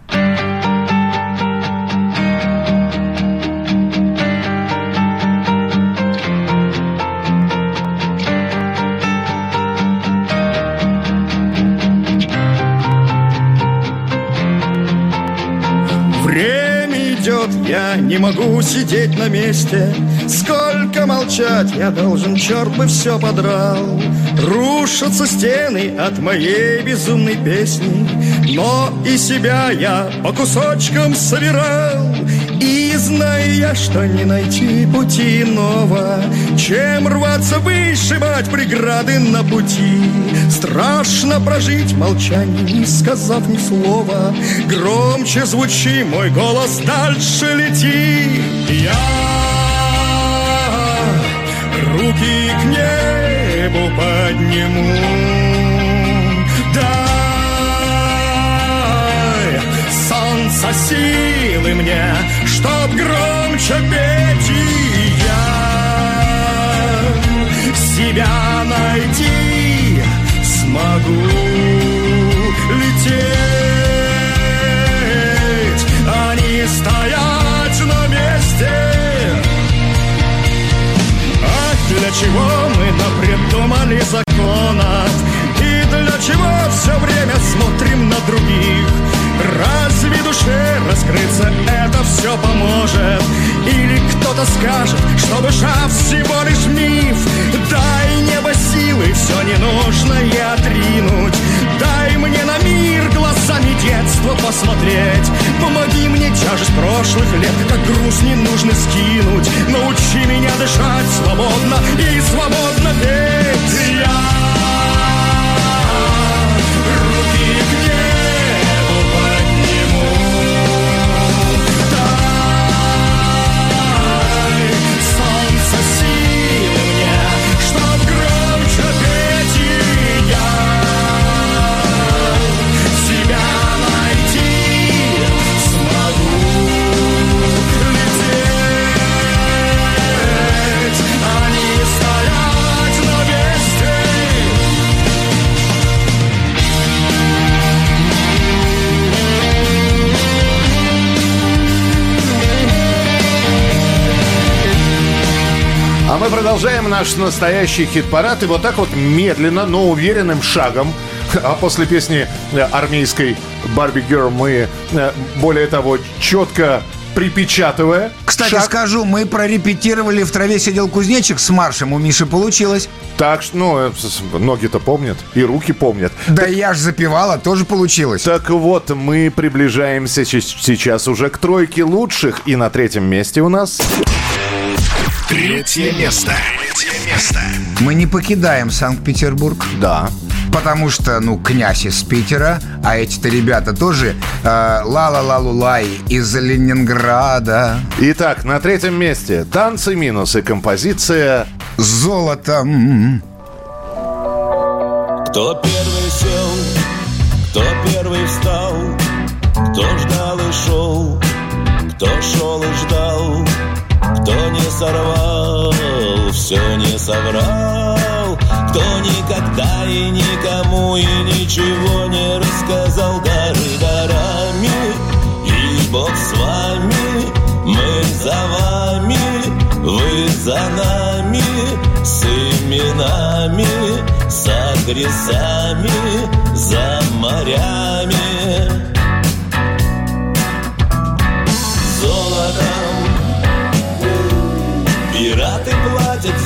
Я не могу сидеть на месте. Сколько молчать я должен, черт бы все подрал. Рушатся стены от моей безумной песни Но и себя я по кусочкам собирал знаю я, что не найти пути иного Чем рваться вышибать преграды на пути. Страшно прожить молчание, не сказав ни слова. Громче звучи, мой голос дальше лети. Я руки к небу подниму. Дай солнце силы мне, чтоб громче петь и я себя найти смогу лететь, а не стоять на месте. А для чего мы напридумали законов? И для чего все время смотрим на других? Раскрыться это все поможет? Или кто-то скажет, что душа всего лишь миф? Дай небо силы, все ненужное отринуть Дай мне на мир глазами детства посмотреть Помоги мне тяжесть прошлых лет, как груз не нужно скинуть Научи меня дышать свободно и свободно петь Я продолжаем наш настоящий хит-парад. И вот так вот медленно, но уверенным шагом а после песни э, армейской «Барби Герл» мы, э, более того, четко припечатывая Кстати, шаг. скажу, мы прорепетировали «В траве сидел кузнечик» с маршем. У Миши получилось. Так что, ну, э, ноги-то помнят, и руки помнят. Да я ж запевала, тоже получилось. Так вот, мы приближаемся сейчас уже к тройке лучших. И на третьем месте у нас... Третье место. Третье место. Мы не покидаем Санкт-Петербург. Да. Потому что, ну, князь из Питера, а эти-то ребята тоже э, ла-ла-ла-лулай из Ленинграда. Итак, на третьем месте танцы минусы композиция золотом. Кто первый сел, кто первый встал, кто ждал и шел, кто шел и ждал, кто не сорвал, все не соврал, кто никогда и никому и ничего не рассказал. Горы горами, и Бог с вами, мы за вами, Вы за нами. С именами, с адресами, за морями.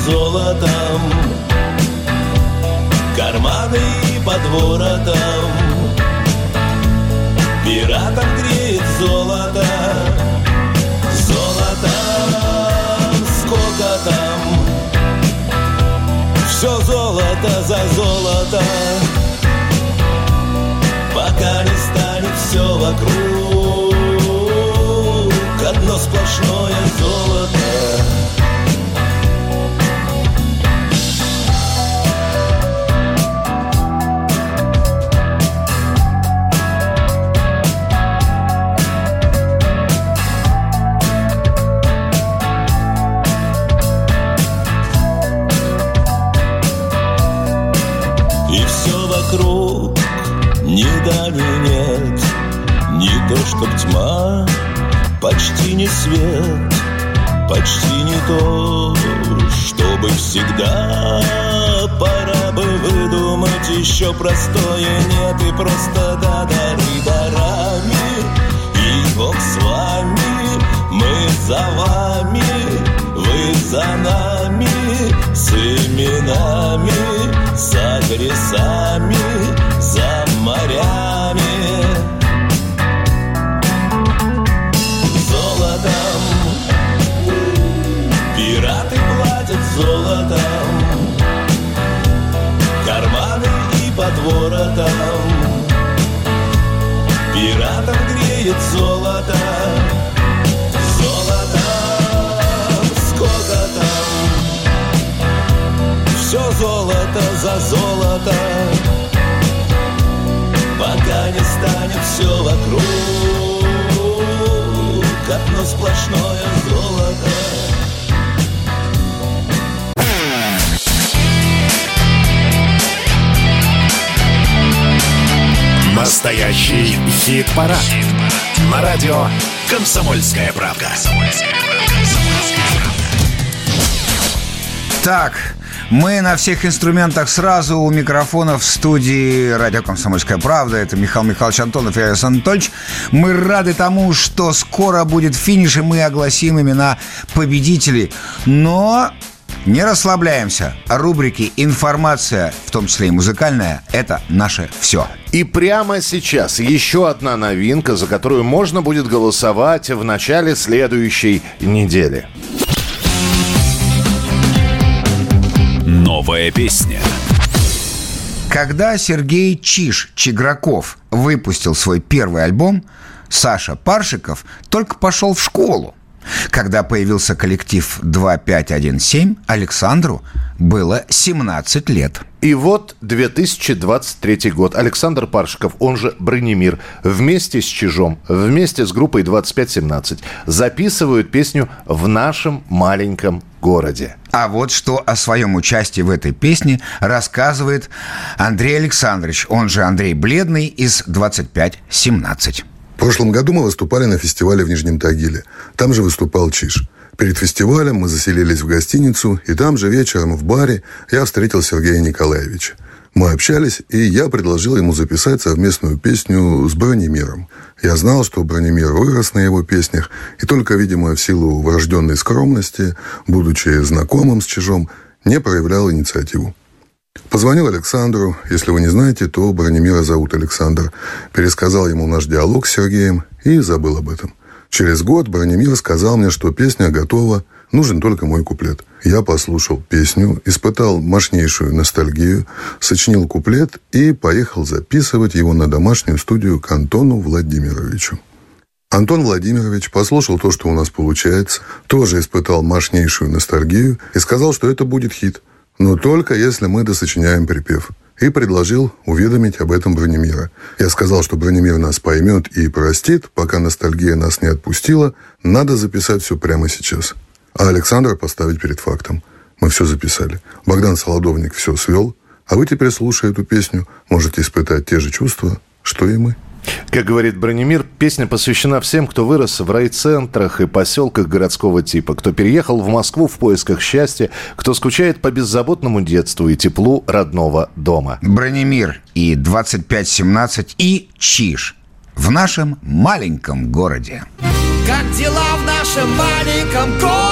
Золотом, карманы под воротом. Пиратам греет золото, золото, сколько там? Все золото за золото, пока не станет все вокруг одно сплошное золото. Почти не свет Почти не то, чтобы всегда. Пора бы выдумать еще простое Нет и просто да дары дарами И Бог с вами, мы за вами Вы за нами, с именами С адресами, за морями золотом Карманы и под воротом. Пиратам греет золото Золото Сколько там Все золото за золото Пока не станет все вокруг Одно сплошное золото Настоящий хит-парад. На радио «Комсомольская правка». Так, мы на всех инструментах сразу у микрофонов в студии «Радио Комсомольская правда». Это Михаил Михайлович Антонов и Александр Анатольевич. Мы рады тому, что скоро будет финиш, и мы огласим имена победителей. Но не расслабляемся. Рубрики «Информация», в том числе и музыкальная, это наше все. И прямо сейчас еще одна новинка, за которую можно будет голосовать в начале следующей недели. Новая песня. Когда Сергей Чиш Чиграков выпустил свой первый альбом, Саша Паршиков только пошел в школу. Когда появился коллектив 2517, Александру было 17 лет. И вот 2023 год. Александр Паршиков, он же Бронемир, вместе с Чижом, вместе с группой 2517 записывают песню «В нашем маленьком городе». А вот что о своем участии в этой песне рассказывает Андрей Александрович, он же Андрей Бледный из 2517. В прошлом году мы выступали на фестивале в Нижнем Тагиле. Там же выступал Чиж. Перед фестивалем мы заселились в гостиницу, и там же вечером в баре я встретил Сергея Николаевича. Мы общались, и я предложил ему записать совместную песню с Бронемиром. Я знал, что Бронемир вырос на его песнях, и только, видимо, в силу врожденной скромности, будучи знакомым с Чижом, не проявлял инициативу. Позвонил Александру. Если вы не знаете, то Бронемира зовут Александр. Пересказал ему наш диалог с Сергеем и забыл об этом. Через год Бронемир сказал мне, что песня готова, нужен только мой куплет. Я послушал песню, испытал мощнейшую ностальгию, сочинил куплет и поехал записывать его на домашнюю студию к Антону Владимировичу. Антон Владимирович послушал то, что у нас получается, тоже испытал мощнейшую ностальгию и сказал, что это будет хит, но только если мы досочиняем припев – и предложил уведомить об этом Бронемира. Я сказал, что Бронемир нас поймет и простит, пока ностальгия нас не отпустила, надо записать все прямо сейчас. А Александра поставить перед фактом. Мы все записали. Богдан Солодовник все свел, а вы теперь, слушая эту песню, можете испытать те же чувства, что и мы. Как говорит Бронемир, песня посвящена всем, кто вырос в райцентрах и поселках городского типа, кто переехал в Москву в поисках счастья, кто скучает по беззаботному детству и теплу родного дома. Бронемир и 2517 и Чиж в нашем маленьком городе. Как дела в нашем маленьком городе?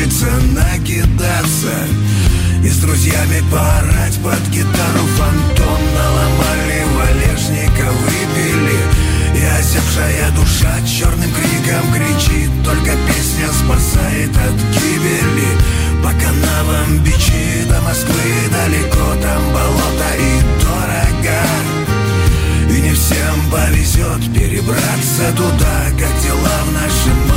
Хочется накидаться И с друзьями поорать под гитару фантом Наломали валежника, выпили и осевшая душа черным криком кричит. Только песня спасает от гибели. По канавам бичи до Москвы далеко Там болото и дорого. И не всем повезет перебраться туда Как дела в нашем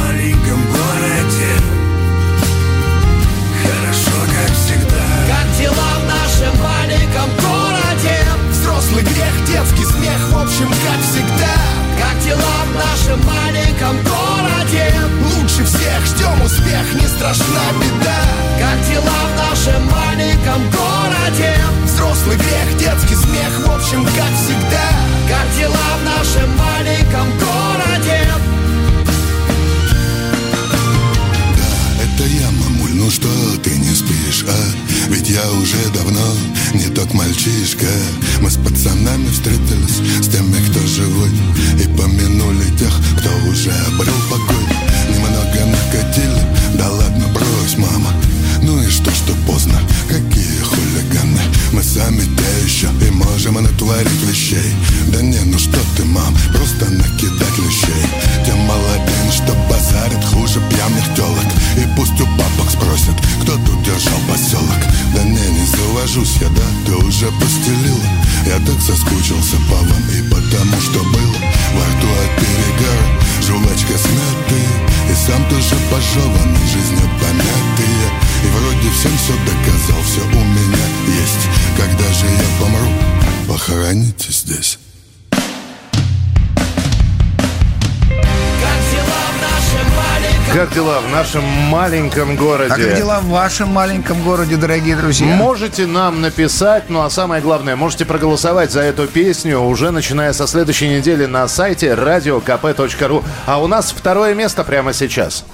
смех, в общем, как всегда Как дела в нашем маленьком городе? Лучше всех ждем успех, не страшна беда Как дела в нашем маленьком городе? Взрослый грех, детский смех, в общем, как всегда Как дела в нашем маленьком городе? Это я, мамуль, ну что ты не спишь, а? Ведь я уже давно не тот мальчишка. Мы с пацанами встретились, с теми, кто живой И помянули тех, кто уже обрел покой. Немного накатили, да ладно, брось, мама. Ну и что, что поздно, какие хулиганы Мы сами те еще и можем натворить вещей Да не, ну что ты, мам, просто накидать лещей Тем молодым, что базарит хуже пьяных телок И пусть у папок спросят, кто тут держал поселок Да не, не завожусь я, да, ты уже постелила. Я так соскучился по вам и потому, что было. Во рту от перегара, жвачка смятая И сам тоже пожеванный, жизнью помятый И вроде всем все доказал, все у меня есть Когда же я помру, похороните здесь Как дела в нашем маленьком Как дела в нашем маленьком городе? А как дела в вашем маленьком городе, дорогие друзья? Можете нам написать, ну а самое главное, можете проголосовать за эту песню уже начиная со следующей недели на сайте radiokp.ru. А у нас второе место прямо сейчас.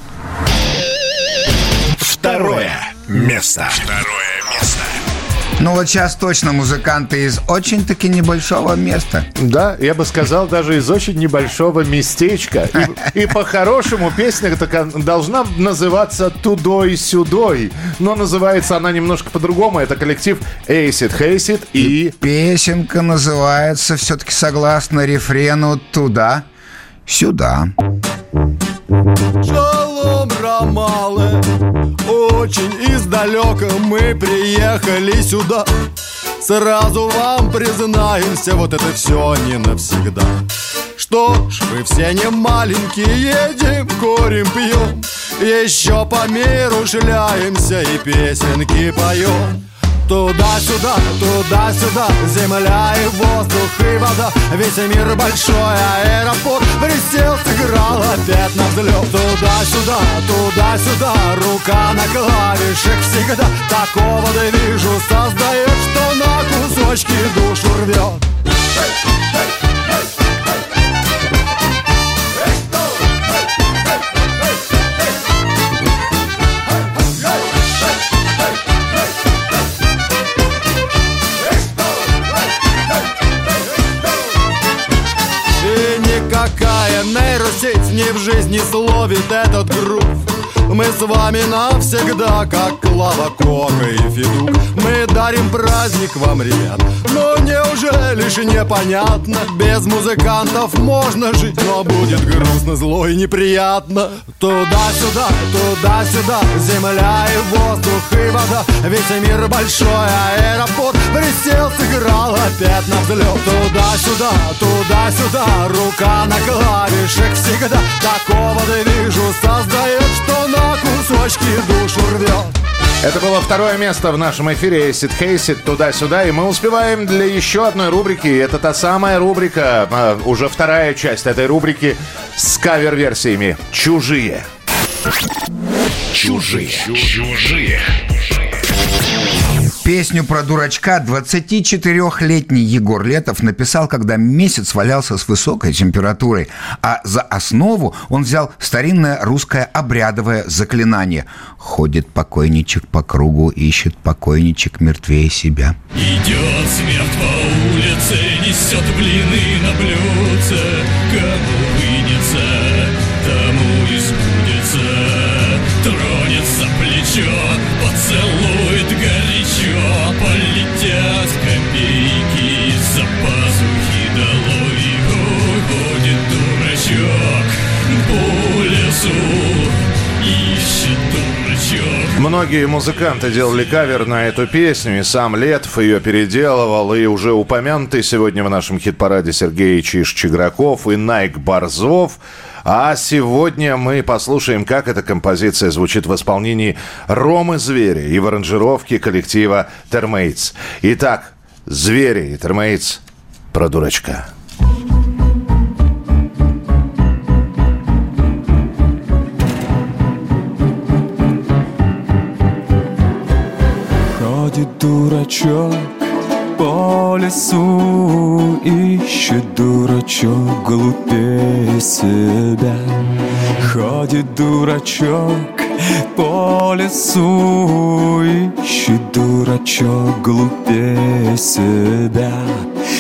Место. Второе место. Ну вот сейчас точно музыканты из очень-таки небольшого места. Да, я бы сказал, даже из очень небольшого местечка. И, и по-хорошему песня такая должна называться «Тудой-сюдой». Но называется она немножко по-другому. Это коллектив Acid Haysid и... Песенка называется все-таки согласно рефрену «Туда, сюда». Шалом, Рамалы, очень издалека мы приехали сюда. Сразу вам признаемся, вот это все не навсегда. Что ж, вы все не маленькие, едем, курим, пьем. Еще по миру шляемся и песенки поем. Туда-сюда, туда-сюда, земля и воздух и вода. Весь мир большой, аэропорт Присел, сыграл опять на взлет Туда-сюда, туда-сюда, рука на клавишах всегда. Такого движу создает, что на кусочки душу рвет в жизни словит этот грув Мы с вами навсегда, как Клава Кока и Федук Мы дарим праздник вам, ребят. Но неужели ж непонятно? Без музыкантов можно жить Но будет грустно, зло и неприятно. Туда-сюда, туда-сюда Земля и воздух и вода. Весь мир большой аэропорт. Присел, сыграл опять на взлет. Туда-сюда, туда-сюда Рука на клавишах всегда. Такого движу создает Что на кусочки душу рвет Это было второе место в нашем эфире Acid Хейсит туда-сюда. И мы успеваем для еще одной рубрики. Это та самая рубрика, а, уже вторая часть этой рубрики с кавер-версиями «Чужие». Чужие. Чужие. Песню про дурачка 24-летний Егор Летов написал, когда месяц валялся с высокой температурой, а за основу он взял старинное русское обрядовое заклинание «Ходит покойничек по кругу, ищет покойничек мертвее себя». Идет смерть по улице, несет блины на блюдце. Кому Многие музыканты делали кавер на эту песню, и сам Летов ее переделывал, и уже упомянутый сегодня в нашем хит-параде Сергей Чиш Чиграков и Найк Борзов. А сегодня мы послушаем, как эта композиция звучит в исполнении Ромы Зверя и в аранжировке коллектива Термейтс. Итак, Звери и Термейтс про дурачка. Ходит дурачок по лесу, ищет дурачок глупее себя. Ходит дурачок по лесу, ищет дурачок глупее себя.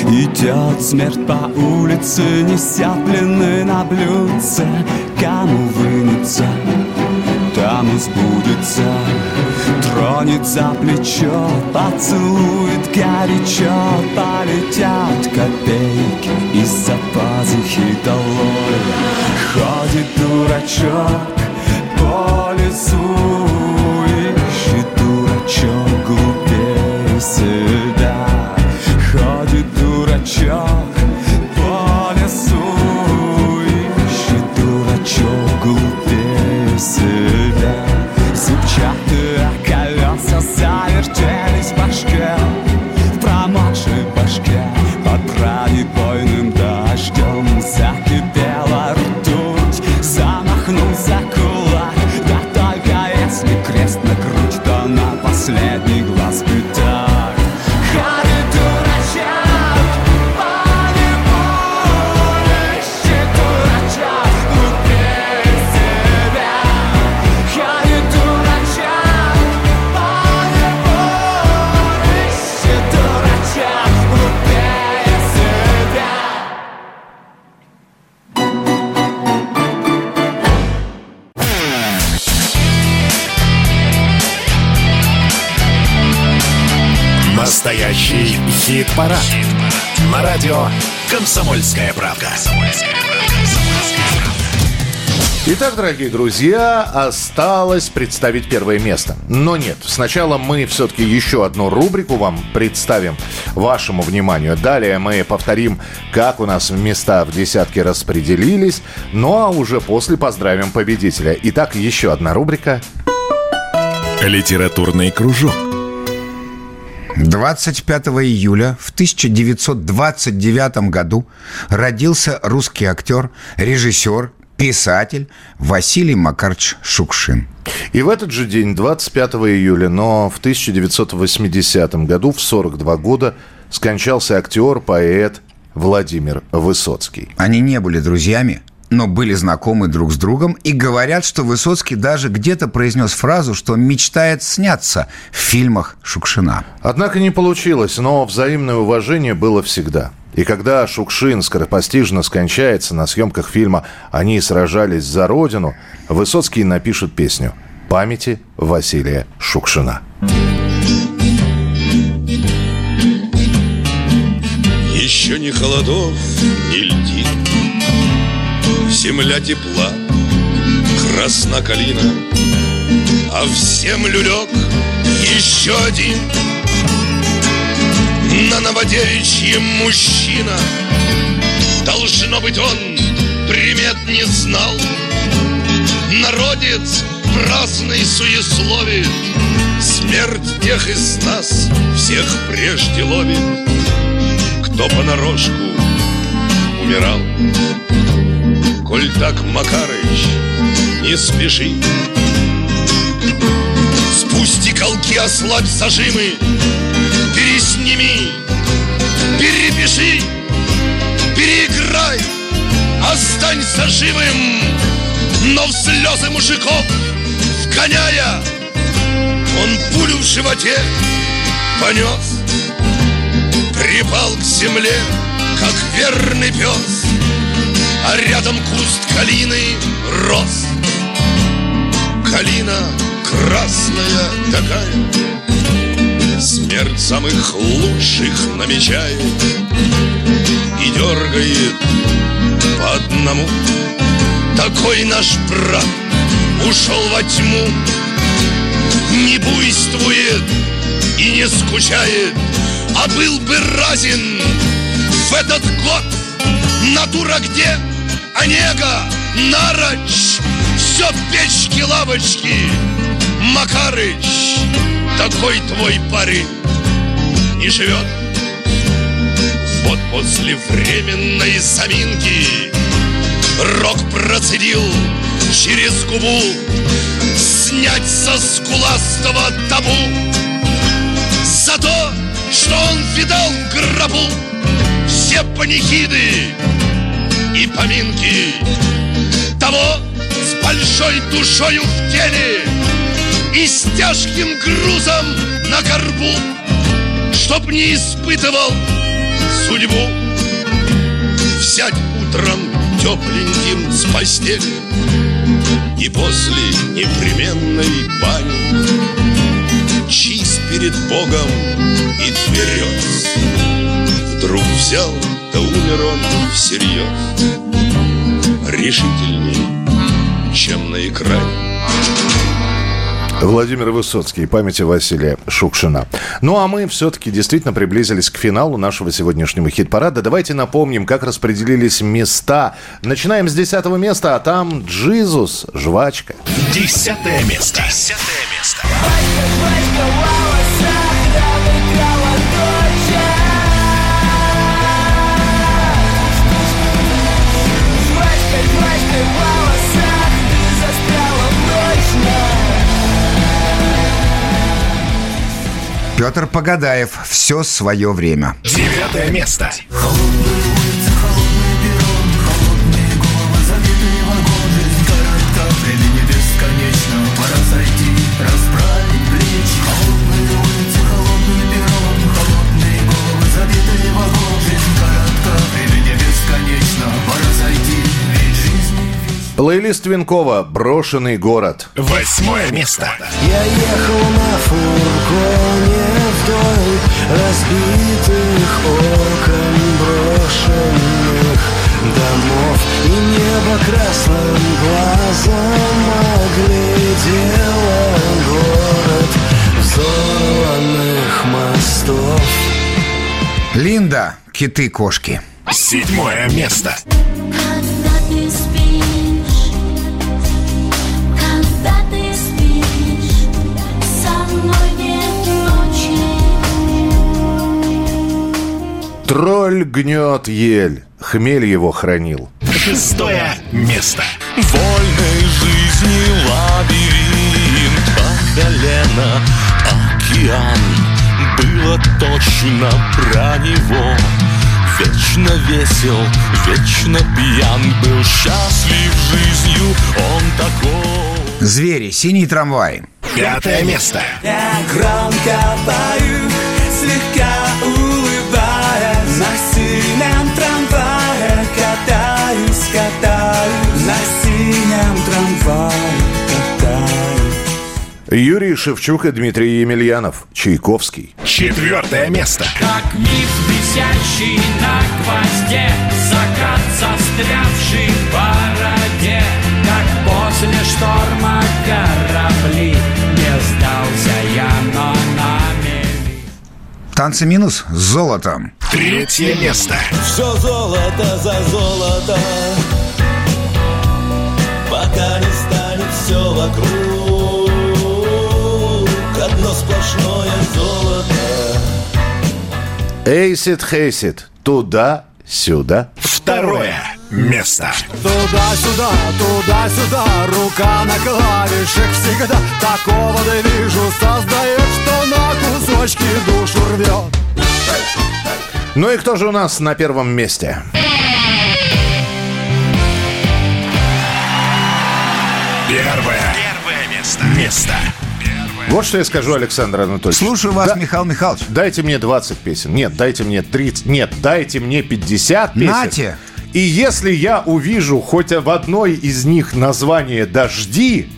Идет смерть по улице, неся плены на блюдце, кому вынется, тому сбудется. Тронет за плечо, поцелует горячо Полетят копейки из-за пазухи долой. Ходит дурачок по лесу Ищет дурачок глупее себя хит-парад. На радио «Комсомольская правда». Итак, дорогие друзья, осталось представить первое место. Но нет, сначала мы все-таки еще одну рубрику вам представим вашему вниманию. Далее мы повторим, как у нас места в десятке распределились. Ну а уже после поздравим победителя. Итак, еще одна рубрика. Литературный кружок. 25 июля в 1929 году родился русский актер, режиссер, писатель Василий Макарович Шукшин. И в этот же день, 25 июля, но в 1980 году, в 42 года, скончался актер, поэт Владимир Высоцкий. Они не были друзьями, но были знакомы друг с другом и говорят, что Высоцкий даже где-то произнес фразу, что мечтает сняться в фильмах Шукшина. Однако не получилось, но взаимное уважение было всегда. И когда Шукшин скоропостижно скончается на съемках фильма «Они сражались за Родину», Высоцкий напишет песню «Памяти Василия Шукшина». Еще ни холодов, ни льдин Земля тепла, красна калина А в землю лег еще один. На Новодевичьем мужчина Должно быть он примет не знал. Народец праздный суесловит Смерть тех из нас всех прежде ловит. Кто понарошку умирал Коль так, Макарыч, не спеши. Спусти колки, ослабь зажимы Пересними, перепиши Переиграй, останься живым Но в слезы мужиков вгоняя Он пулю в животе понес. Припал к земле, как верный пес А рядом куст калины рос Калина красная такая. Смерть самых лучших намечает И дергает по одному. Такой наш брат ушел во тьму Не буйствует и не скучает А был бы разин в этот год. Натура где? Онега, Нарочь Все печки-лавочки Макарыч Такой твой парень И живет. Вот после временной заминки Рок процедил через губу Снять со скуластого табу За то, что он видал в гробу. Все панихиды и поминки Того с большой душою в теле И с тяжким грузом на горбу Чтоб не испытывал судьбу. Взять утром тепленьким с постели И после непременной бани Чист перед Богом и тверез Вдруг взял, умер он всерьез Решительней, чем на экране Владимир Высоцкий, памяти Василия Шукшина. Ну а мы все-таки действительно приблизились к финалу нашего сегодняшнего хит-парада. Давайте напомним, как распределились места. Начинаем с десятого места, а там Джизус, жвачка. Десятое место. Десятое место. Петр Погадаев. Все свое время. Девятое место. Плейлист Винкова «Брошенный город». Восьмое место. Я ехал на фургоне вдоль разбитых окон брошенных домов И небо красным глазом оглядело город взорванных мостов Линда. Киты-кошки. Седьмое место. Когда ты Тролль гнет ель, хмель его хранил. Шестое место. Вольной жизни лабиринт по колено Океан было точно про него Вечно весел, вечно пьян Был счастлив жизнью, он такой Звери, синий трамвай. Пятое место. Я громко пою, слегка улыбаясь Юрий Шевчук и Дмитрий Емельянов. Чайковский. Четвертое место. Как миф, висящий на гвозде Закат, застрявший в бороде Как после шторма корабли Не сдался я, но на мели Танцы минус с золотом. Третье место. Все золото за золото вокруг Одно сплошное золото Эйсид Хейсид. Туда-сюда. Второе место. Туда-сюда, туда-сюда, рука на клавишах всегда Такого да вижу, создает, что на кусочки душу рвет Ну и кто же у нас на первом месте? Первое. Место. Вот что я скажу, Александр Анатольевич. Слушаю вас, Михаил Михайлович. Дайте мне 20 песен. Нет, дайте мне 30. Нет, дайте мне 50 песен. Нате. И если я увижу хоть в одной из них название «Дожди»,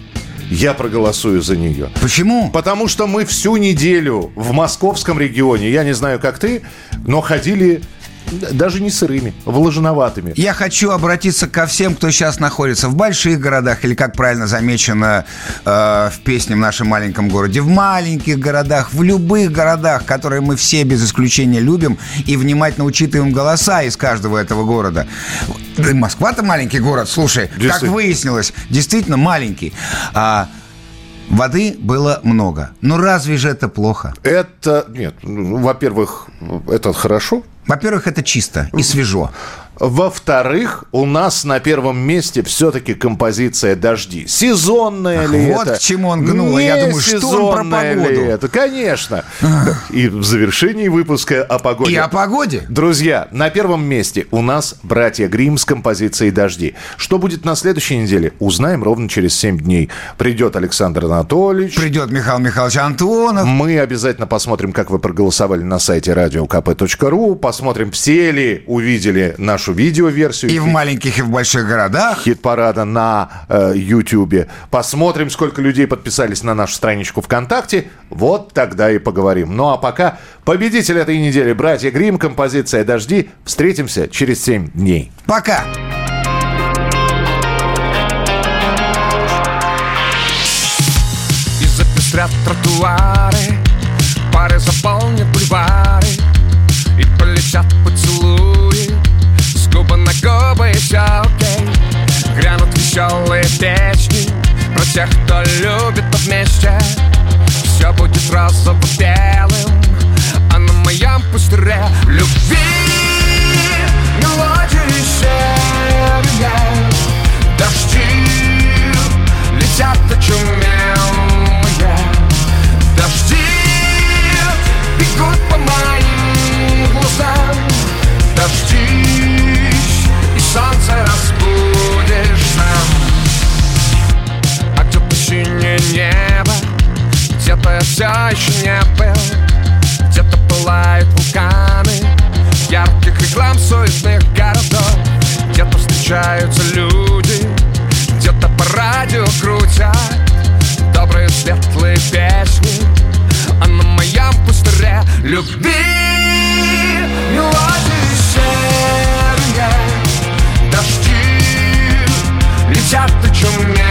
я проголосую за нее. Почему? Потому что мы всю неделю в московском регионе, я не знаю, как ты, но ходили даже не сырыми, влажноватыми. Я хочу обратиться ко всем, кто сейчас находится в больших городах, или, как правильно замечено э, в песне в нашем маленьком городе, в маленьких городах, в любых городах, которые мы все без исключения любим и внимательно учитываем голоса из каждого этого города. Да Москва-то маленький город, слушай, как выяснилось, действительно маленький. А воды было много. Ну разве же это плохо? Это, нет, ну, во-первых, это хорошо. Во-первых, это чисто и свежо. Во-вторых, у нас на первом месте все-таки композиция «Дожди». Сезонная Ах, ли вот это? к чему он гнул, а я Не думаю, что он про сезонная ли погоду? это? Конечно. И в завершении выпуска о погоде. И о погоде. Друзья, на первом месте у нас братья Грим с композицией «Дожди». Что будет на следующей неделе, узнаем ровно через 7 дней. Придет Александр Анатольевич. Придет Михаил Михайлович Антонов. Мы обязательно посмотрим, как вы проголосовали на сайте radiokp.ru. Посмотрим, все ли увидели нашу видеоверсию. И в маленьких, и в больших городах. Хит-парада на э, YouTube. Посмотрим, сколько людей подписались на нашу страничку ВКонтакте. Вот тогда и поговорим. Ну а пока победитель этой недели, братья Грим, композиция «Дожди». Встретимся через 7 дней. Пока. И запестрят тротуары Пары заполнят бульвары И полетят губы все окей. Грянут веселые песни. Про тех, кто любит вместе Все будет розово-белым А на моем пустыре любви Мелодии серые Дожди летят очумелые Дожди бегут по моим солнце разбудишь сам. А где-то синее небо Где-то я все еще не был. Где-то пылают вулканы Ярких реклам суетных городов. Где-то встречаются люди Где-то по радио крутят. Добрые светлые песни А на моем пустыре любви. Мелодии серые летят очумелые